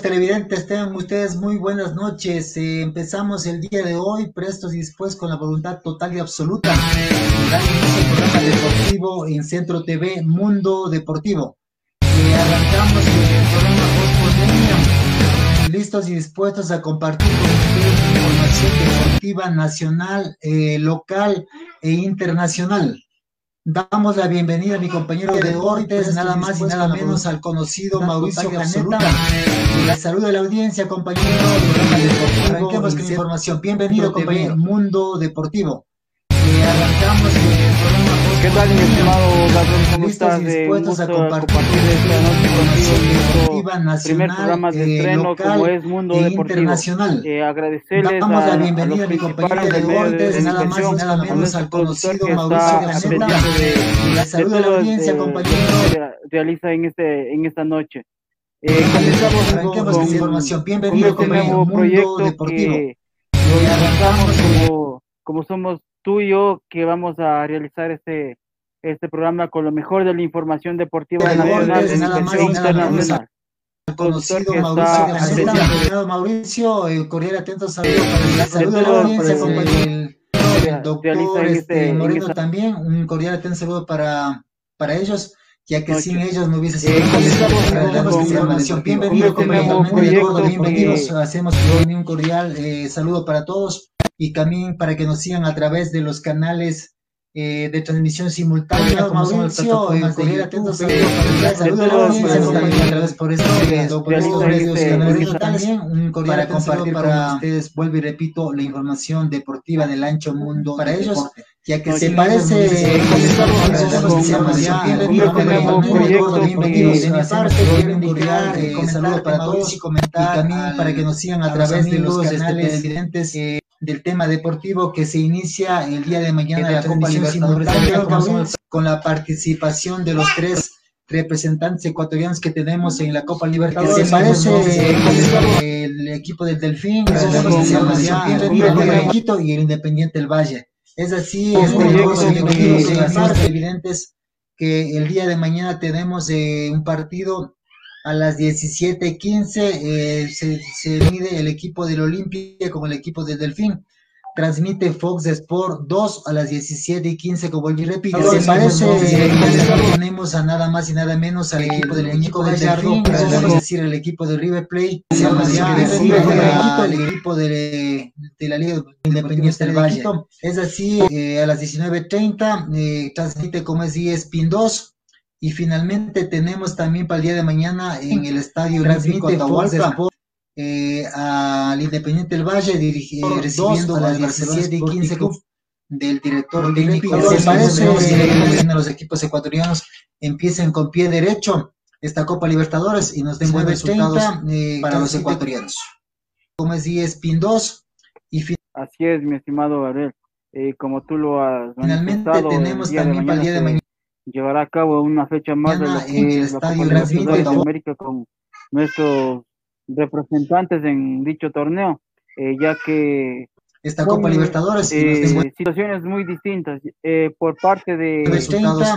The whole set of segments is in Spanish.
televidentes? Tengan ustedes muy buenas noches. Eh, empezamos el día de hoy prestos y dispuestos con la voluntad total y absoluta. Al programa deportivo en Centro TV Mundo Deportivo. Eh, el programa. Listos y dispuestos a compartir información deportiva nacional, eh, local e internacional. Damos la bienvenida a mi compañero de deportes, nada más y nada menos al conocido Mauricio Caneta. Y la salud de la audiencia, compañero. Arranquemos con información. Bienvenido, compañero. Mundo Deportivo. Eh, arrancamos el programa ¿Qué tal, mi estimado Gabriel? ¿Cómo estás? Listos y dispuestos a gusto compartir esta noche contigo nuestro primer programa de eh, estreno local como es Mundo e Deportivo. internacional. Eh, agradecerles Damos a, la a bienvenida los a mi compañero de de deportes, nada más y nada menos al conocido que Mauricio de, Y la de salud de la audiencia, de- compañero. realiza en, este, en esta noche. Eh, comenzamos con, con información. con Bienvenido, este compañero. nuevo proyecto Deportivo. que lo arrancamos como, como somos tú y yo, que vamos a realizar este, este programa con lo mejor de la información deportiva De nacional deportes, e nada más internacional. conocido Mauricio. Bienvenido, Mauricio. Eh, cordial atento saludo para la salud de la audiencia, pues, compañero. El realiza doctor este, este- en Moreno esta- también. Un cordial atento saludo para, para ellos, ya que sin ellos no hubiese Eh, sido este compañero. nuevo Muy de acuerdo, proyecto bienvenidos. Hacemos un cordial eh, saludo para todos y también para que nos sigan a través de los canales eh, de transmisión simultánea, como son las Mauricio, plataformas de YouTube, la audiencia, a través por por estos medios canales también un cordial para compartir para ustedes, vuelvo y repito, la información deportiva del ancho mundo para ellos, ya que se parece sí, eh, comenzamos agradecemos con- esta información. con- Bienvenido, con este compañero. nuevo Muy de acuerdo, proyecto bienvenidos. que- De mi de parte, mi quiero parte, indicar, eh, eh, comentar saludo para Mauricio, todos y comentar también para que nos sigan a, través de los este, canales del tema deportivo que se inicia el día de mañana la Copa Libertadores con, la participación de los tres representantes ecuatorianos que tenemos en la Copa Libertadores. Que Se parece eh, el equipo del Delfín, el el Quito y el Independiente del Valle. Es así, este, en las evidentes que el día de mañana tenemos eh, un partido a las 17:15 eh, se, se mide el equipo del Olimpia con el equipo del Delfín. Transmite Fox Sport 2 a las 17 y 15, como y repito. Se parece, tenemos a nada más y nada menos al El equipo del equipo del del Delfín, es decir, el equipo de River Plate, se el equipo, sí. el equipo de, de la Liga Independiente del Valle. Es así, eh, a las 19.30 eh, transmite como es ESPN 2 y finalmente tenemos también para el día de mañana en el estadio Olímpico Atahualpa eh, al Independiente del Valle dirigi- eh, recibiendo a las 17 y 15 del director técnico. sí, parece eh, los equipos ecuatorianos empiecen con pie derecho esta Copa Libertadores y nos den buenos resultados eh, para los ecuatorianos. Como es ESPN 2 y Así es, mi estimado Gabriel. Eh, como tú lo has finalmente tenemos también para el día de mañana llevará a cabo una fecha más de que en el la Copa Libertadores de. América con nuestros representantes en dicho torneo, eh, ya que esta Copa Libertadores nos eh, situaciones muy distintas. Eh, por parte de,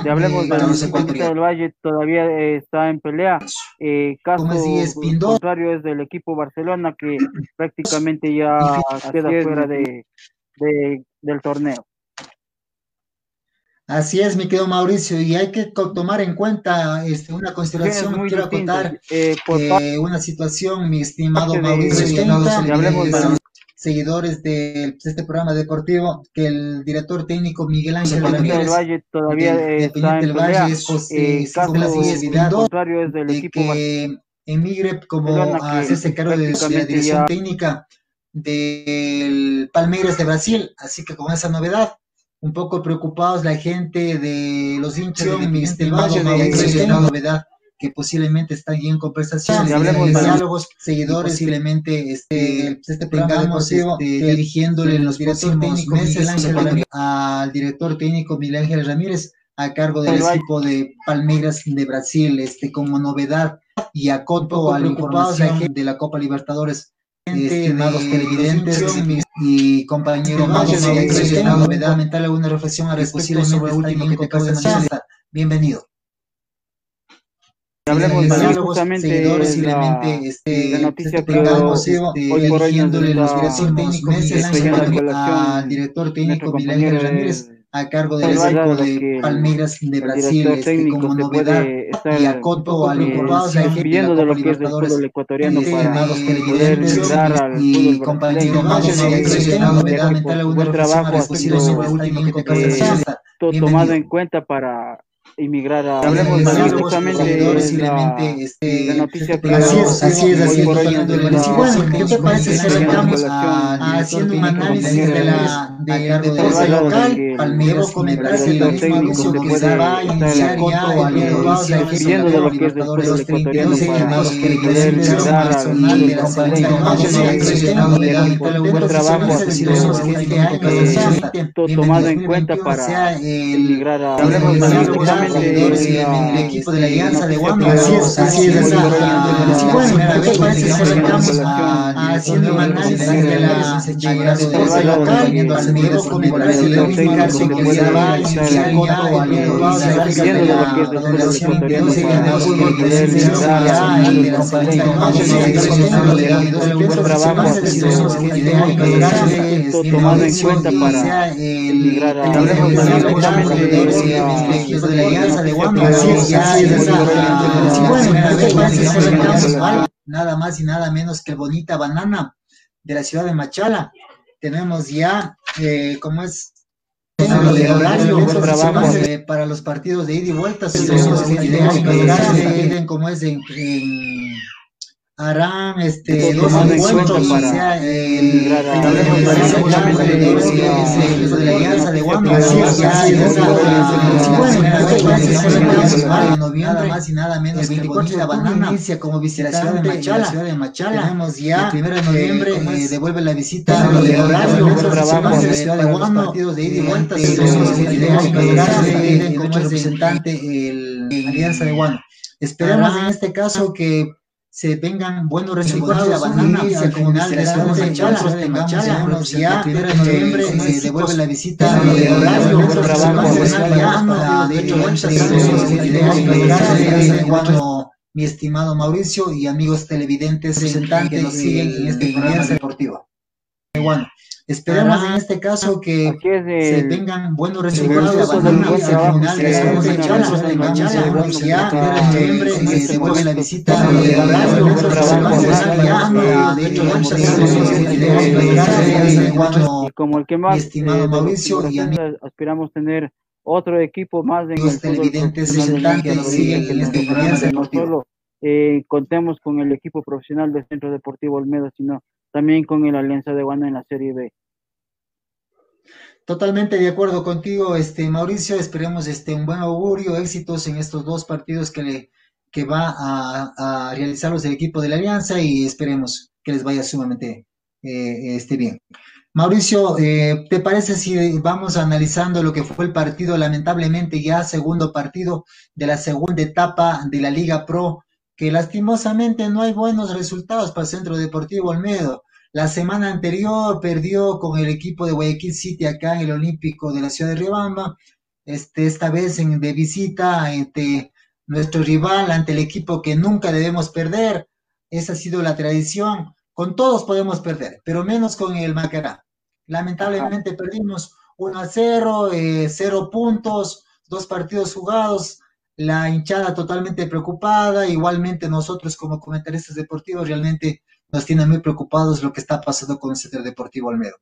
de hablemos del. Valle, todavía eh, está en pelea. Eh, caso Como es ESPN 2. contrario es del equipo Barcelona que prácticamente ya queda fuera de- del torneo. Así es, mi querido Mauricio, y hay que tomar en cuenta este, una consideración, quiero distintas. acotar Eh, eh, una situación, mi estimado de- Mauricio, de- de- hablemos seguidores, de- seguidores de pues, este programa deportivo, que el director técnico Miguel Ángel Independiente del Ramírez Valle todavía eh, está en. Valle es Eh, con la contrario es del de equipo que emigre como a hacerse cargo de, de la dirección ya- técnica del Palmeiras de Brasil, así que con esa novedad, un poco preocupados la gente de los hinchas del mi estimado de Esteban. novedad que posiblemente está allí en conversaciones, hablemos de- diálogos, seguidores, posiblemente este, este tengamos este, dirigiéndole en los próximos meses al director técnico Miguel Ángel Ramírez a cargo del equipo de Palmeiras de Brasil, este como novedad y acoto a la la de la Copa Libertadores. Estimados de televidentes y compañeros, vamos a de- ver, de- una de- novedad, comentar alguna reflexión al respecto sobre lo está último que te acabo de mencionar. Bienvenido. hablemos de justamente seguidores, la, este, la noticia que tengamos, este, hoy por hoy nos está técnico al director técnico Miguel Ramírez a cargo del equipo de Palmeiras de Brasil este, como novedad y a Coto al pidiendo de lo que es el fútbol ecuatoriano para poder entrar al y compañero buen trabajo ha sido tomado en cuenta para emigrar a hablemos más justamente de este, la, noticia que así es así es así es. bueno qué te parece si arrancamos haciendo un análisis de la de la defensa local Palmeiras comentar que la misma anuncio que se va a iniciar ya el el pidiendo de lo que es el fútbol ecuatoriano para poder entrar al fútbol de la un buen trabajo ha sido tomado en cuenta para emigrar a el equipo de la Alianza de Guam. Así es, así es. Bueno, me parece que arrancamos haciendo un análisis de la defensa local, al medio comentarios de lo mismo que se va de que es el ha sido tomado en cuenta. para emigrar a de Alianza Nada más y nada menos que Bonita Banana de la ciudad de Machala. Tenemos ya, eh, como es horario para los partidos de ida y vuelta, como es en harán este dos encuentros para sea el de la alianza de nada más y nada menos que Bonita Banana. inicia como visitación de Machala. ciudad de Machala. Tenemos ya el primero de noviembre devuelve la visita de horario ciudad de Guam partidos de ida y vuelta como representante el alianza de Guam esperamos en este caso que se vengan buenos resultados la banana al final de la Machala, de Machala, ya de noviembre se devuelve la visita de horario, de mi estimado Mauricio y amigos televidentes que nos siguen en este programa deportivo. Bueno, Esperemos en este caso que se tengan buenos resultados al final de ya noviembre se vuelve la visita de como el que más estimado Mauricio y aspiramos tener otro equipo más en los televidentes este no solo eh, contemos con el equipo profesional del Centro Deportivo Olmedo, sino también con el Alianza de Guana en la Serie B. Totalmente de acuerdo contigo, este Mauricio. Esperemos este un buen augurio, éxitos en estos dos partidos que, le, que va a, a realizarlos el equipo de la Alianza y esperemos que les vaya sumamente eh, este bien. Mauricio, eh, ¿te parece si vamos analizando lo que fue el partido, lamentablemente ya segundo partido de la segunda etapa de la Liga Pro, que lastimosamente no hay buenos resultados para el Centro Deportivo Olmedo? La semana anterior perdió con el equipo de Guayaquil City acá en el Olímpico de la ciudad de Riobamba. Este, esta vez en, de visita ante nuestro rival, ante el equipo que nunca debemos perder. Esa ha sido la tradición. Con todos podemos perder, pero menos con el Macará. Lamentablemente perdimos 1 a 0, 0 eh, puntos, dos partidos jugados, la hinchada totalmente preocupada, igualmente nosotros como comentaristas deportivos realmente nos tiene muy preocupados lo que está pasando con el Centro Deportivo Almedo.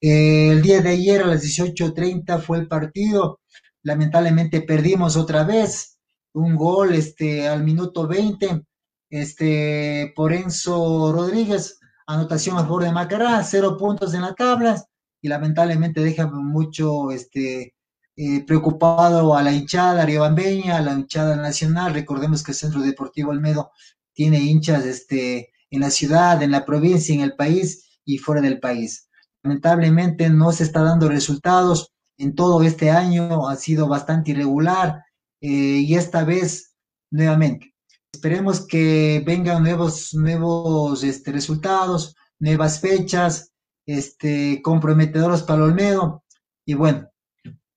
Eh, el día de ayer a las 18.30 fue el partido, lamentablemente perdimos otra vez, un gol este, al minuto 20, este, por Enzo Rodríguez, anotación a favor de Macará, cero puntos en la tabla, y lamentablemente deja mucho este, eh, preocupado a la hinchada riobambeña, a la hinchada nacional. Recordemos que el Centro Deportivo Almedo tiene hinchas este, en la ciudad, en la provincia, en el país y fuera del país. Lamentablemente no se está dando resultados. En todo este año ha sido bastante irregular eh, y esta vez nuevamente. Esperemos que vengan nuevos, nuevos este, resultados, nuevas fechas, este, comprometedoras para Olmedo. Y bueno,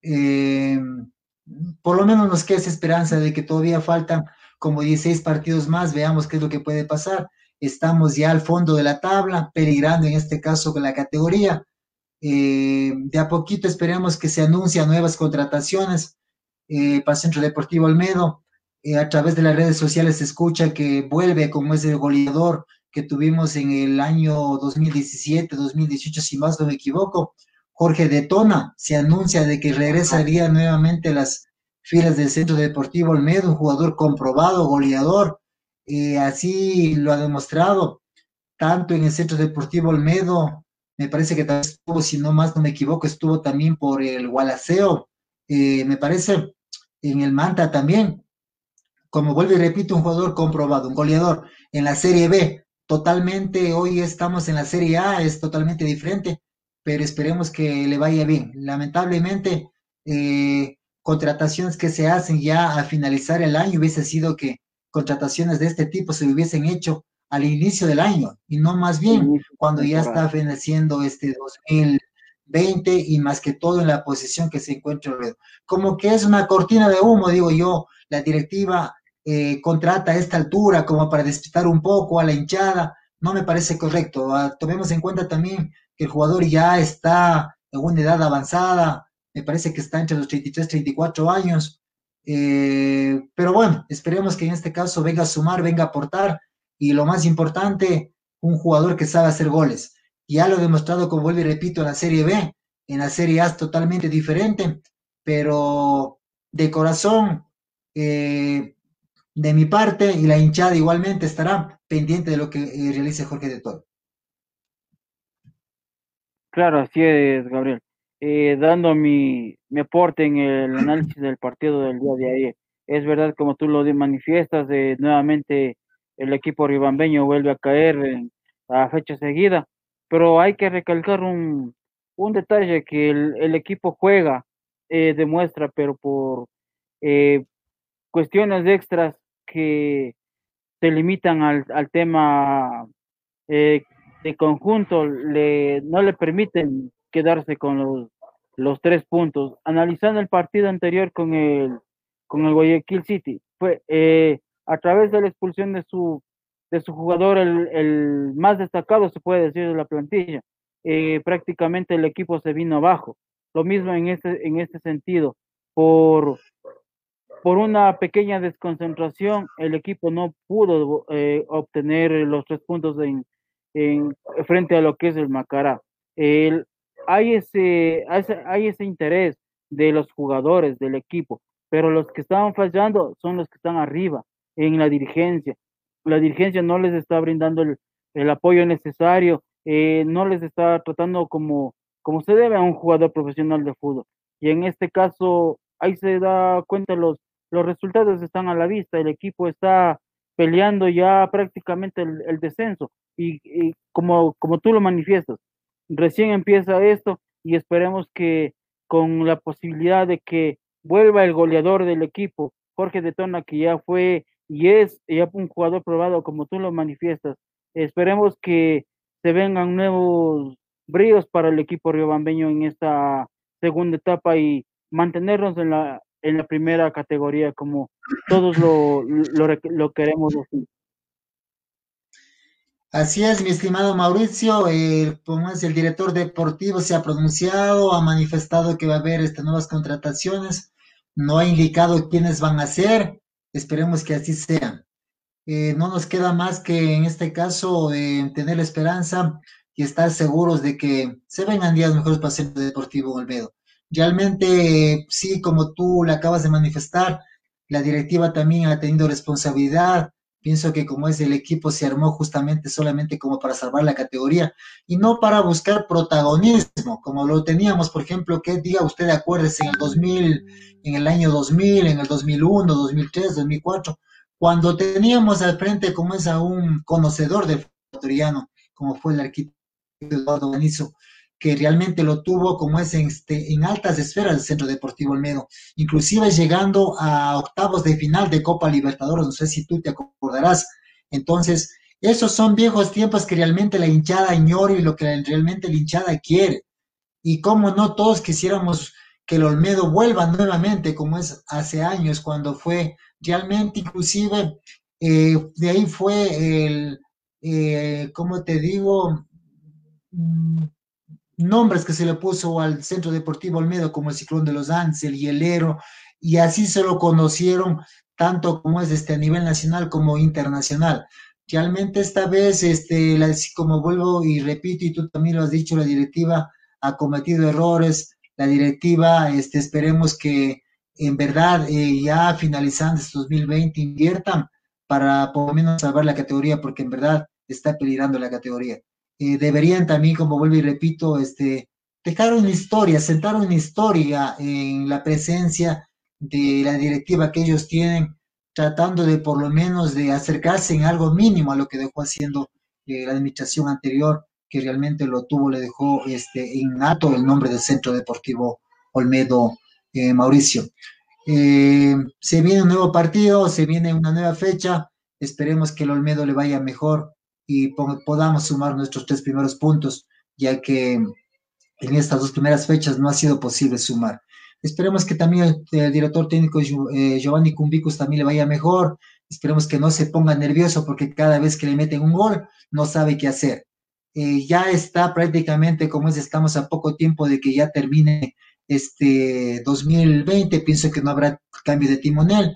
eh, por lo menos nos queda esa esperanza de que todavía faltan como 16 partidos más, veamos qué es lo que puede pasar. Estamos ya al fondo de la tabla, peligrando en este caso con la categoría. Eh, de a poquito esperemos que se anuncien nuevas contrataciones eh, para Centro Deportivo Olmedo. Eh, a través de las redes sociales se escucha que vuelve como ese goleador que tuvimos en el año 2017, 2018, si más no me equivoco. Jorge Detona se anuncia de que regresaría nuevamente a las filas del Centro Deportivo Olmedo, un jugador comprobado, goleador, eh, así lo ha demostrado, tanto en el Centro Deportivo Olmedo, me parece que también estuvo, si no más no me equivoco, estuvo también por el Gualaceo, eh, me parece en el Manta también, como vuelvo y repito, un jugador comprobado, un goleador en la Serie B, totalmente, hoy estamos en la Serie A, es totalmente diferente, pero esperemos que le vaya bien. Lamentablemente, eh, contrataciones que se hacen ya a finalizar el año hubiese sido que contrataciones de este tipo se hubiesen hecho al inicio del año y no más bien cuando ya está feneciendo este 2020 y más que todo en la posición que se encuentra Como que es una cortina de humo, digo yo, la directiva eh, contrata a esta altura como para despistar un poco a la hinchada, no me parece correcto. Ah, tomemos en cuenta también que el jugador ya está en una edad avanzada, me parece que está entre los 33 y 34 años. Eh, pero bueno, esperemos que en este caso venga a sumar, venga a aportar y lo más importante, un jugador que sabe hacer goles. Ya lo he demostrado, como vuelvo y repito, en la Serie B, en la Serie A es totalmente diferente, pero de corazón, eh, de mi parte y la hinchada igualmente estará pendiente de lo que eh, realice Jorge de Toro. Claro, así es, Gabriel. Eh, dando mi, mi, aporte en el análisis del partido del día de ayer. Es verdad, como tú lo manifiestas, de nuevamente el equipo ribambeño vuelve a caer en, a fecha seguida, pero hay que recalcar un, un detalle que el, el equipo juega, eh, demuestra, pero por eh, cuestiones extras que se limitan al, al tema eh, de conjunto le, no le permiten quedarse con los, los tres puntos. Analizando el partido anterior con el, con el Guayaquil City, fue eh, a través de la expulsión de su, de su jugador, el, el más destacado, se puede decir, de la plantilla. Eh, prácticamente el equipo se vino abajo. Lo mismo en este, en este sentido. Por, por una pequeña desconcentración, el equipo no pudo eh, obtener los tres puntos en, en, frente a lo que es el Macará. El, hay, ese, hay ese interés de los jugadores, del equipo, pero los que estaban fallando son los que están arriba, en la dirigencia. La dirigencia no les está brindando el, el apoyo necesario, eh, no les está tratando como, como se debe a un jugador profesional de fútbol. Y en este caso, ahí se da cuenta los, los resultados están a la vista, el equipo está peleando ya prácticamente el, descenso y, como, como tú lo manifiestas, recién empieza esto y esperemos que con la posibilidad de que vuelva el goleador del equipo, Jorge de Tona, que ya fue y es ya un jugador probado como tú lo manifiestas, esperemos que se vengan nuevos bríos para el equipo riobambeño en esta segunda etapa y mantenernos en la en la primera categoría como todos lo, lo, queremos así. Así es, mi estimado Mauricio, el, como es el director deportivo se ha pronunciado, ha manifestado que va a haber estas nuevas contrataciones, no ha indicado quiénes van a ser, esperemos que así sea. Eh, no nos queda más que en este caso eh, tener la esperanza y estar seguros de que se vengan días mejores para el Deportivo Olmedo. Realmente, sí, como tú le acabas de manifestar, la directiva también ha tenido responsabilidad. Pienso que como es el equipo se armó justamente solamente como para salvar la categoría y no para buscar protagonismo, como lo teníamos, por ejemplo, que diga usted, acuérdese, en el 2000, en el año 2000, en el 2001, 2003, 2004, cuando teníamos al frente como es a un conocedor del ecuatoriano, como fue el arquitecto Eduardo Benizo, que realmente lo tuvo como es en, este, en altas esferas del Centro Deportivo Olmedo, inclusive llegando a octavos de final de Copa Libertadores, no sé si tú te acordarás. Entonces, esos son viejos tiempos que realmente la hinchada ignora y lo que realmente la hinchada quiere. Y como no todos quisiéramos que el Olmedo vuelva nuevamente, como es hace años cuando fue Realmente, inclusive, eh, de ahí fue el, eh, ¿cómo te digo? Nombres que se le puso al Centro Deportivo Olmedo como el Ciclón de los Andes, el Hielero, y así se lo conocieron tanto como es este, a nivel nacional como internacional. Realmente esta vez, este, como vuelvo y repito, y tú también lo has dicho, la directiva ha cometido errores, la directiva, este, esperemos que en verdad eh, ya finalizando este 2020 inviertan para por lo menos salvar la categoría, porque en verdad está peligrando la categoría. Eh, deberían también, como vuelvo y repito, este, dejar una historia, sentar una historia en la presencia de la directiva que ellos tienen, tratando de por lo menos de acercarse en algo mínimo a lo que dejó haciendo eh, la administración anterior, que realmente lo tuvo, le dejó este, en alto el nombre del Centro Deportivo Olmedo eh, Mauricio. se viene un nuevo partido, se viene una nueva fecha, esperemos que el Olmedo le vaya mejor y podamos sumar nuestros tres primeros puntos, ya que en estas dos primeras fechas no ha sido posible sumar. Esperemos que también el, director técnico eh, Giovanni Cumbicus también le vaya mejor. Esperemos que no se ponga nervioso porque cada vez que le meten un gol no sabe qué hacer. Eh, ya está prácticamente, como es, estamos a poco tiempo de que ya termine este 2020. Pienso que no habrá cambio de timonel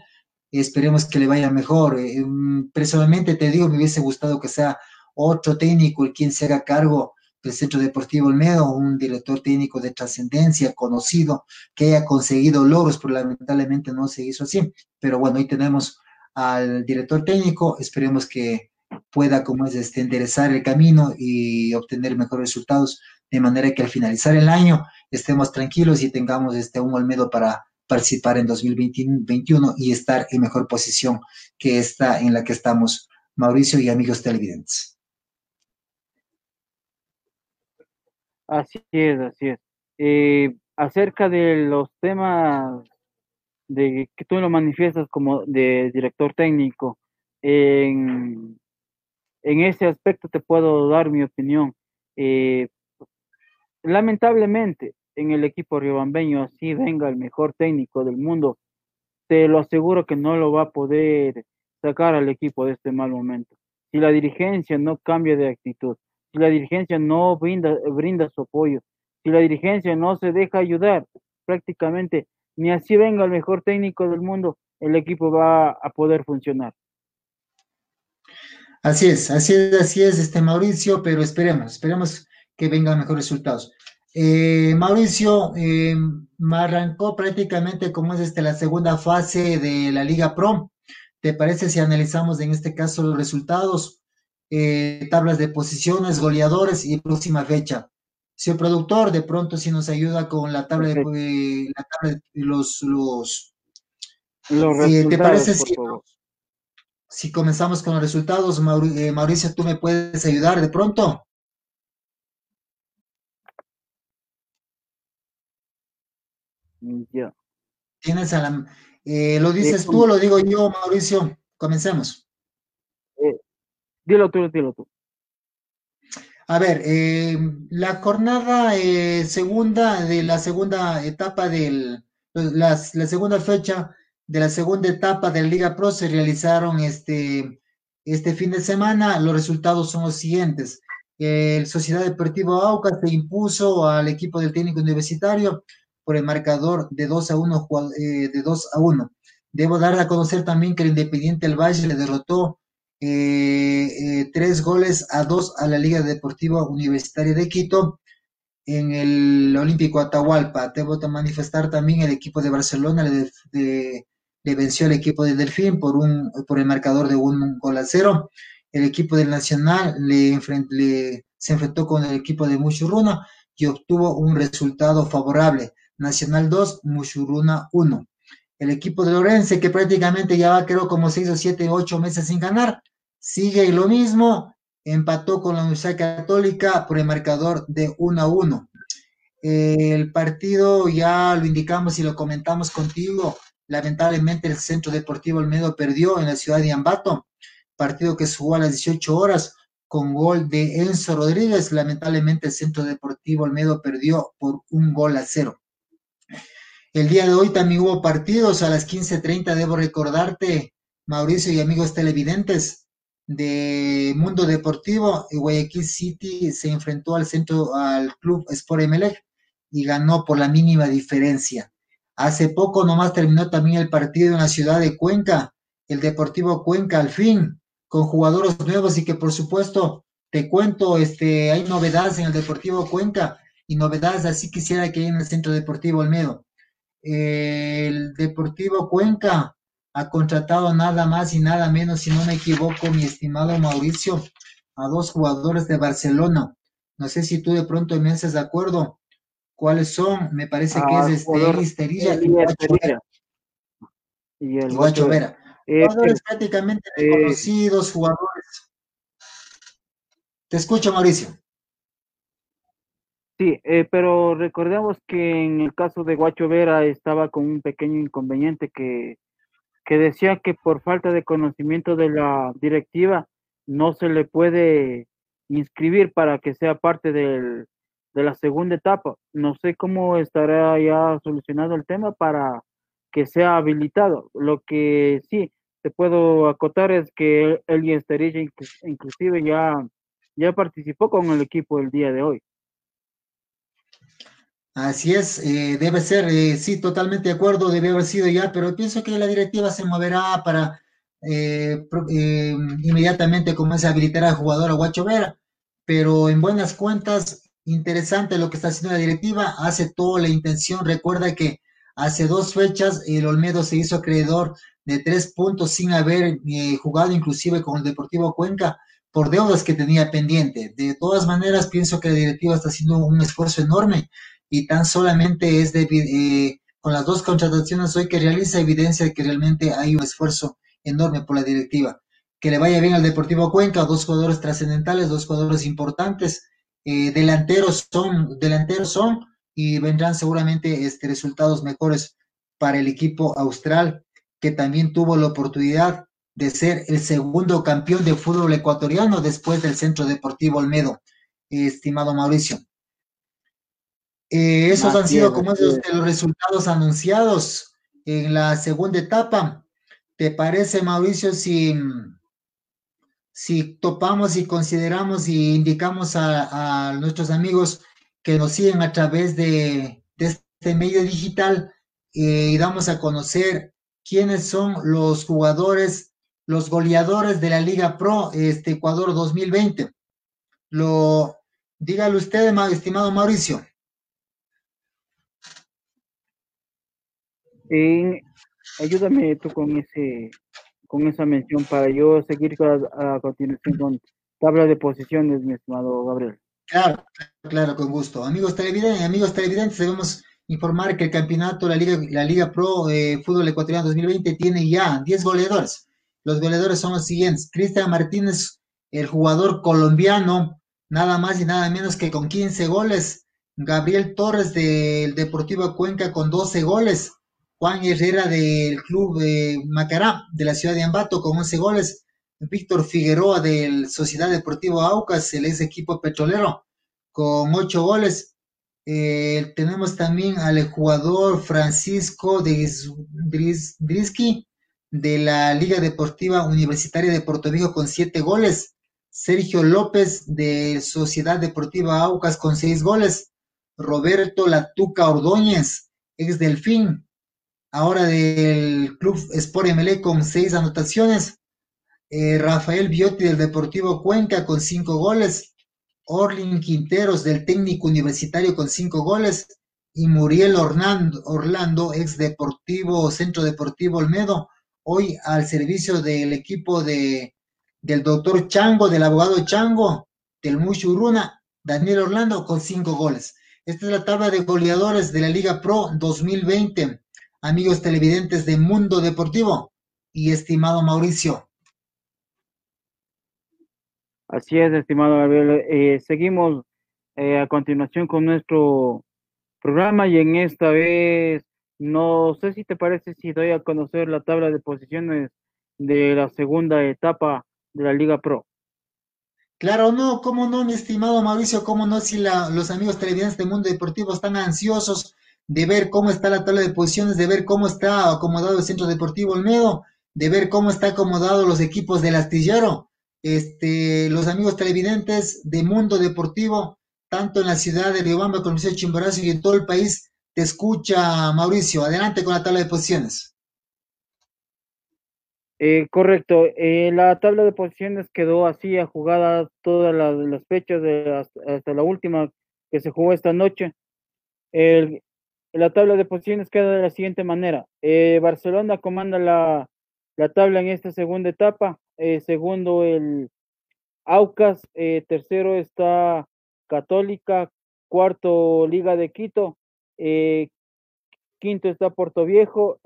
esperemos que le vaya mejor. Eh, mm, personalmente te digo, me hubiese gustado que sea otro técnico el quien se haga cargo del Centro Deportivo Olmedo, un director técnico de trascendencia, conocido, que haya conseguido logros, pero lamentablemente no se hizo así. Pero bueno, ahí tenemos al director técnico, esperemos que pueda, como es, este, enderezar el camino y obtener mejores resultados, de manera que al finalizar el año estemos tranquilos y tengamos este, un Olmedo para participar en 2021 y estar en mejor posición que esta en la que estamos, Mauricio y amigos televidentes. Así es, así es. Eh, acerca de los temas de que tú lo manifiestas como de director técnico, en, ese aspecto te puedo dar mi opinión. Eh, lamentablemente, en el equipo riobambeño, así venga el mejor técnico del mundo, te lo aseguro que no lo va a poder sacar al equipo de este mal momento. Si la dirigencia no cambia de actitud, si la dirigencia no brinda, brinda su apoyo, si la dirigencia no se deja ayudar, prácticamente ni así venga el mejor técnico del mundo, el equipo va a poder funcionar. Así es, así es, así es, este Mauricio, pero esperemos, esperemos que vengan mejores resultados. Eh, Mauricio, eh, me arrancó prácticamente como es este, la segunda fase de la Liga Pro. ¿Te parece si analizamos en este caso los resultados, eh, tablas de posiciones, goleadores y próxima fecha? Si el productor de pronto si nos ayuda con la tabla de, la tabla de los, los, ¿Te parece si, si, comenzamos con los resultados? Mauricio, ¿tú me puedes ayudar de pronto? Ya. Tienes a la, eh, ¿Lo dices tú o lo digo yo, Mauricio? Comencemos. Eh, dilo tú, dilo tú. A ver, eh, la jornada segunda de la segunda etapa del, la, la, segunda fecha de la segunda etapa de la Liga Pro se realizaron este, este fin de semana. Los resultados son los siguientes. El Sociedad Deportiva Aucas se impuso al equipo del técnico universitario por el marcador de 2 a 1, eh, de 2 a 1. Debo dar a conocer también que el Independiente del Valle le derrotó eh, eh, tres goles a dos a la Liga Deportiva Universitaria de Quito en el Olímpico Atahualpa. Debo manifestar también el equipo de Barcelona le, venció al equipo de Delfín por, un, por el marcador de un gol a cero. El equipo del Nacional le, se enfrentó con el equipo de Muchurruna y obtuvo un resultado favorable. Nacional 2, Mushuruna 1. El equipo de Lorense, que prácticamente ya va, creo, como 6 o 7, 8 meses sin ganar, sigue lo mismo, empató con la Universidad Católica por el marcador de 1 a 1. El partido ya lo indicamos y lo comentamos contigo. Lamentablemente el Centro Deportivo Olmedo perdió en la ciudad de Ambato, partido que jugó a las 18 horas con gol de Enzo Rodríguez. Lamentablemente el Centro Deportivo Olmedo perdió por un gol a cero. El día de hoy también hubo partidos a las 15.30, debo recordarte, Mauricio y amigos televidentes de Mundo Deportivo, Guayaquil City se enfrentó al centro, al club Sport Emelec y ganó por la mínima diferencia. Hace poco nomás terminó también el partido en la ciudad de Cuenca, el Deportivo Cuenca al fin, con jugadores nuevos y que por supuesto te cuento, este, hay novedades en el Deportivo Cuenca y novedades así quisiera que hay en el Centro Deportivo Olmedo. El Deportivo Cuenca ha contratado nada más y nada menos, si no me equivoco, mi estimado Mauricio, a dos jugadores de Barcelona. No sé si tú de pronto me haces de acuerdo. ¿Cuáles son? Me parece que es ah, este Esterilla y Guacho Vera. Y el Guacho Vera. Eh, jugadores prácticamente eh, desconocidos, jugadores. Te escucho, Mauricio. Sí, eh, pero recordemos que en el caso de Guacho Vera estaba con un pequeño inconveniente que que decía que por falta de conocimiento de la directiva no se le puede inscribir para que sea parte del, de la segunda etapa. No sé cómo estará ya solucionado el tema para que sea habilitado. Lo que sí te puedo acotar es que Eli Esterilla inclusive ya, ya participó con el equipo el día de hoy. Así es, eh, debe ser, eh, sí, totalmente de acuerdo, debe haber sido ya, pero pienso que la directiva se moverá para eh, inmediatamente comience a habilitar al jugador a Guacho Vera, pero en buenas cuentas, interesante lo que está haciendo la directiva, hace toda la intención, recuerda que hace dos fechas el Olmedo se hizo acreedor de tres puntos sin haber jugado inclusive con el Deportivo Cuenca por deudas que tenía pendiente. De todas maneras, pienso que la directiva está haciendo un esfuerzo enorme y tan solamente es de, eh, con las dos contrataciones hoy que realiza evidencia de que realmente hay un esfuerzo enorme por la directiva. Que le vaya bien al Deportivo Cuenca, dos jugadores trascendentales, dos jugadores importantes, eh, delanteros son, delanteros son y vendrán seguramente este, resultados mejores para el equipo austral que también tuvo la oportunidad de ser el segundo campeón de fútbol ecuatoriano después del Centro Deportivo Olmedo, estimado Mauricio. Eh, esos han sido como esos de los resultados anunciados en la segunda etapa. ¿Te parece, Mauricio, si, si topamos y consideramos y indicamos a, nuestros amigos que nos siguen a través de, este medio digital eh, y damos a conocer quiénes son los jugadores, los goleadores de la Liga Pro este Ecuador 2020? Lo, dígalo usted, estimado Mauricio. Ayúdame tú con ese con esa mención para yo seguir a, continuación con tabla de posiciones, mi estimado Gabriel. Claro, claro, con gusto. Amigos televidentes, amigos televidentes, debemos informar que el campeonato, la Liga, la Liga Pro eh, Fútbol Ecuatoriano 2020 tiene ya 10 goleadores. Los goleadores son los siguientes. Cristian Martínez, el jugador colombiano, nada más y nada menos que con 15 goles. Gabriel Torres del Deportivo Cuenca con 12 goles. Juan Herrera del club de Macará de la ciudad de Ambato con 11 goles. Víctor Figueroa del Sociedad Deportivo Aucas, el ex equipo petrolero, con 8 goles. Eh, tenemos también al jugador Francisco Drisky de la Liga Deportiva Universitaria de Puerto Rico con 7 goles. Sergio López de Sociedad Deportiva Aucas con 6 goles. Roberto Latuca Ordóñez, ex Delfín, ahora del Club Sport MLE con seis anotaciones. Eh, Rafael Biotti del Deportivo Cuenca con cinco goles. Orlin Quinteros del Técnico Universitario con cinco goles. Y Muriel Orlando, ex Deportivo, Centro Deportivo Olmedo, hoy al servicio del equipo de, del doctor Chango, del abogado Chango, del Mucho Uruna, Daniel Orlando con cinco goles. Esta es la tabla de goleadores de la Liga Pro 2020 amigos televidentes de Mundo Deportivo y estimado Mauricio. Así es, estimado Gabriel. Eh, seguimos eh, a continuación con nuestro programa y en esta vez, no sé si te parece si doy a conocer la tabla de posiciones de la segunda etapa de la Liga Pro. Claro, no, cómo no, mi estimado Mauricio, cómo no, si la, los amigos televidentes de Mundo Deportivo están ansiosos de ver cómo está la tabla de posiciones, de ver cómo está acomodado el Centro Deportivo Olmedo, de ver cómo está acomodado los equipos del astillero. Este, los amigos televidentes de Mundo Deportivo, tanto en la ciudad de Riobamba como en Chimborazo y en todo el país, te escucha Mauricio. Adelante con la tabla de posiciones. Eh, correcto, eh, la tabla de posiciones quedó así a jugada todas las, fechas de hasta, la última que se jugó esta noche. La tabla de posiciones queda de la siguiente manera. Eh, Barcelona comanda la, la, tabla en esta segunda etapa. segundo el Aucas. tercero está Católica. Cuarto Liga de Quito. quinto está Puerto Viejo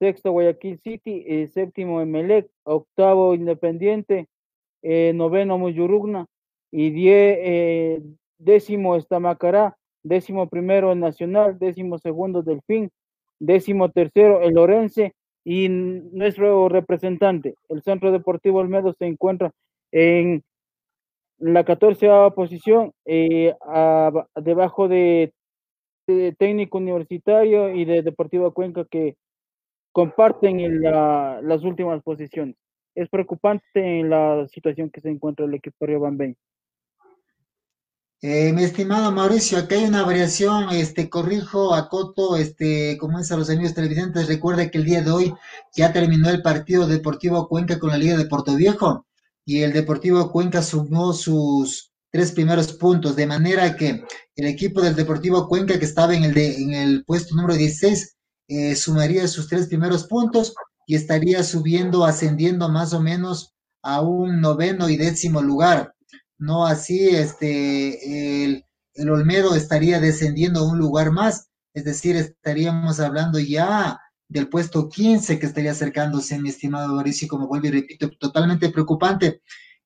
sexto Guayaquil City, eh, séptimo Emelec, octavo Independiente, eh, noveno Muyurugna y diez, eh, décimo Estamacará, décimo primero Nacional, décimo segundo Delfín, décimo tercero el Orense y nuestro representante, el Centro Deportivo Olmedo, se encuentra en la catorceava posición, debajo de, técnico universitario y de Deportivo Cuenca que comparten en las últimas posiciones. Es preocupante la situación que se encuentra el equipo Río Bambén. Eh, mi estimado Mauricio, aquí hay una variación, este, corrijo a Coto, este, como es a los amigos televidentes, recuerda que el día de hoy ya terminó el partido Deportivo Cuenca con la Liga de Puerto Viejo y el Deportivo Cuenca sumó sus tres primeros puntos, de manera que el equipo del Deportivo Cuenca que estaba en el, de, en el puesto número 16 eh, sumaría sus tres primeros puntos y estaría subiendo, ascendiendo más o menos a un noveno y décimo lugar. No así, este, el, el Olmedo estaría descendiendo a un lugar más, es decir, estaríamos hablando ya del puesto 15 que estaría acercándose, mi estimado Mauricio, como vuelvo y repito, totalmente preocupante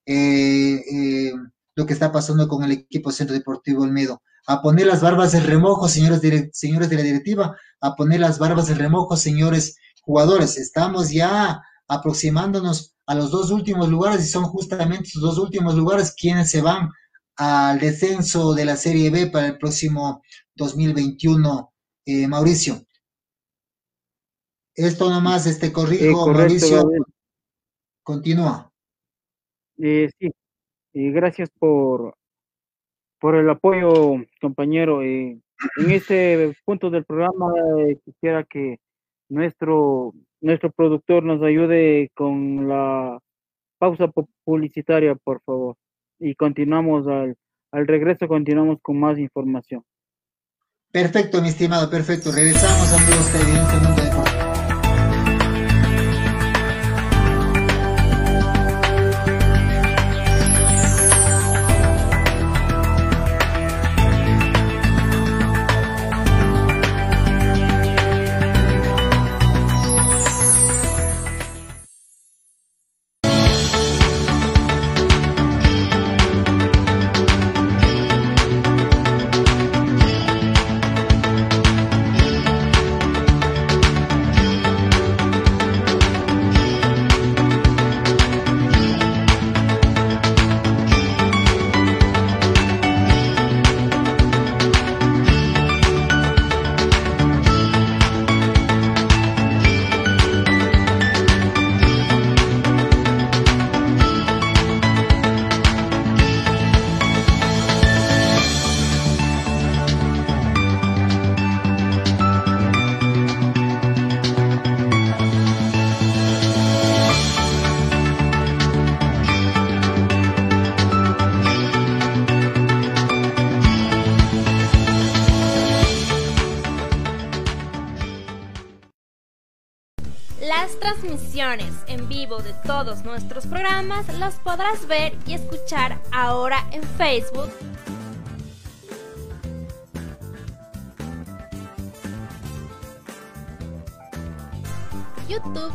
eh, eh, lo que está pasando con el equipo Centro Deportivo Olmedo a poner las barbas de remojo, señores, señores de la directiva, a poner las barbas de remojo, señores jugadores. Estamos ya aproximándonos a los dos últimos lugares y son justamente los dos últimos lugares quienes se van al descenso de la Serie B para el próximo 2021, eh, Mauricio. Esto nomás, este corrijo, Mauricio. Continúa. Eh, sí, gracias por por el apoyo, compañero. en este punto del programa eh, quisiera que nuestro, nuestro productor nos ayude con la pausa publicitaria, por favor. Y continuamos al, al regreso, continuamos con más información. Perfecto, mi estimado, perfecto. Regresamos, amigos televidentes. en los podrás ver y escuchar ahora en Facebook. YouTube.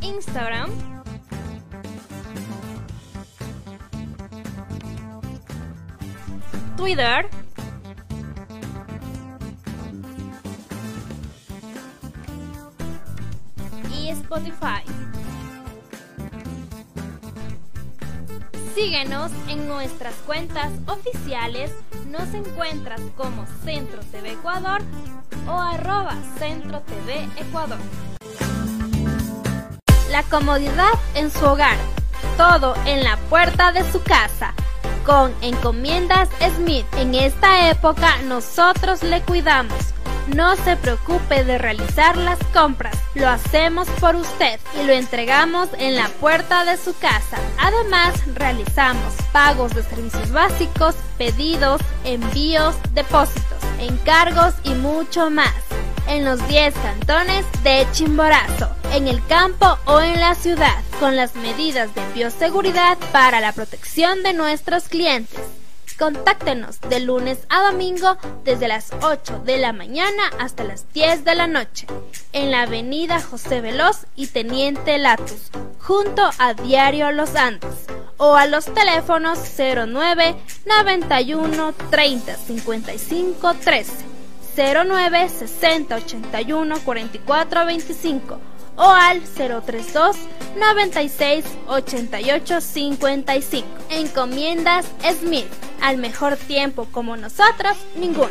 Instagram. Twitter. Síguenos en nuestras cuentas oficiales. Nos encuentras como Centro TV Ecuador o arroba Centro TV Ecuador. La comodidad en su hogar. Todo en la puerta de su casa. Con Encomiendas Smith. En esta época nosotros le cuidamos. No se preocupe de realizar las compras, lo hacemos por usted y lo entregamos en la puerta de su casa. Además, realizamos pagos de servicios básicos, pedidos, envíos, depósitos, encargos y mucho más en los 10 cantones de Chimborazo, en el campo o en la ciudad, con las medidas de bioseguridad para la protección de nuestros clientes. Contáctenos de lunes a domingo desde las 8 de la mañana hasta las 10 de la noche en la avenida José Veloz y Teniente Latus, junto a Diario Los Andes, o a los teléfonos 09 91 30 55 13, 09 60 81 44 25 o al 032 96 88 55. Encomiendas Smith. Al mejor tiempo como nosotros, ninguno.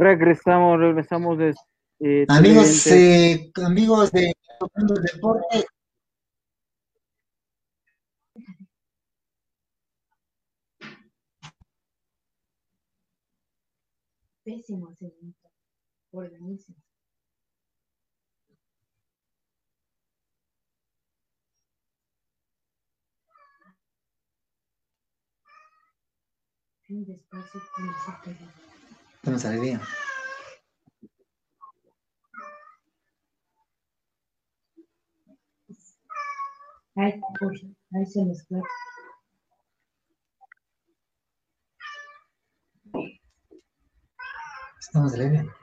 Regresamos, regresamos de... Eh, amigos, eh, amigos de Deporte. Pésimo, Organiza. Despacio, no Ay, uy, ahí se mezcló. Estamos de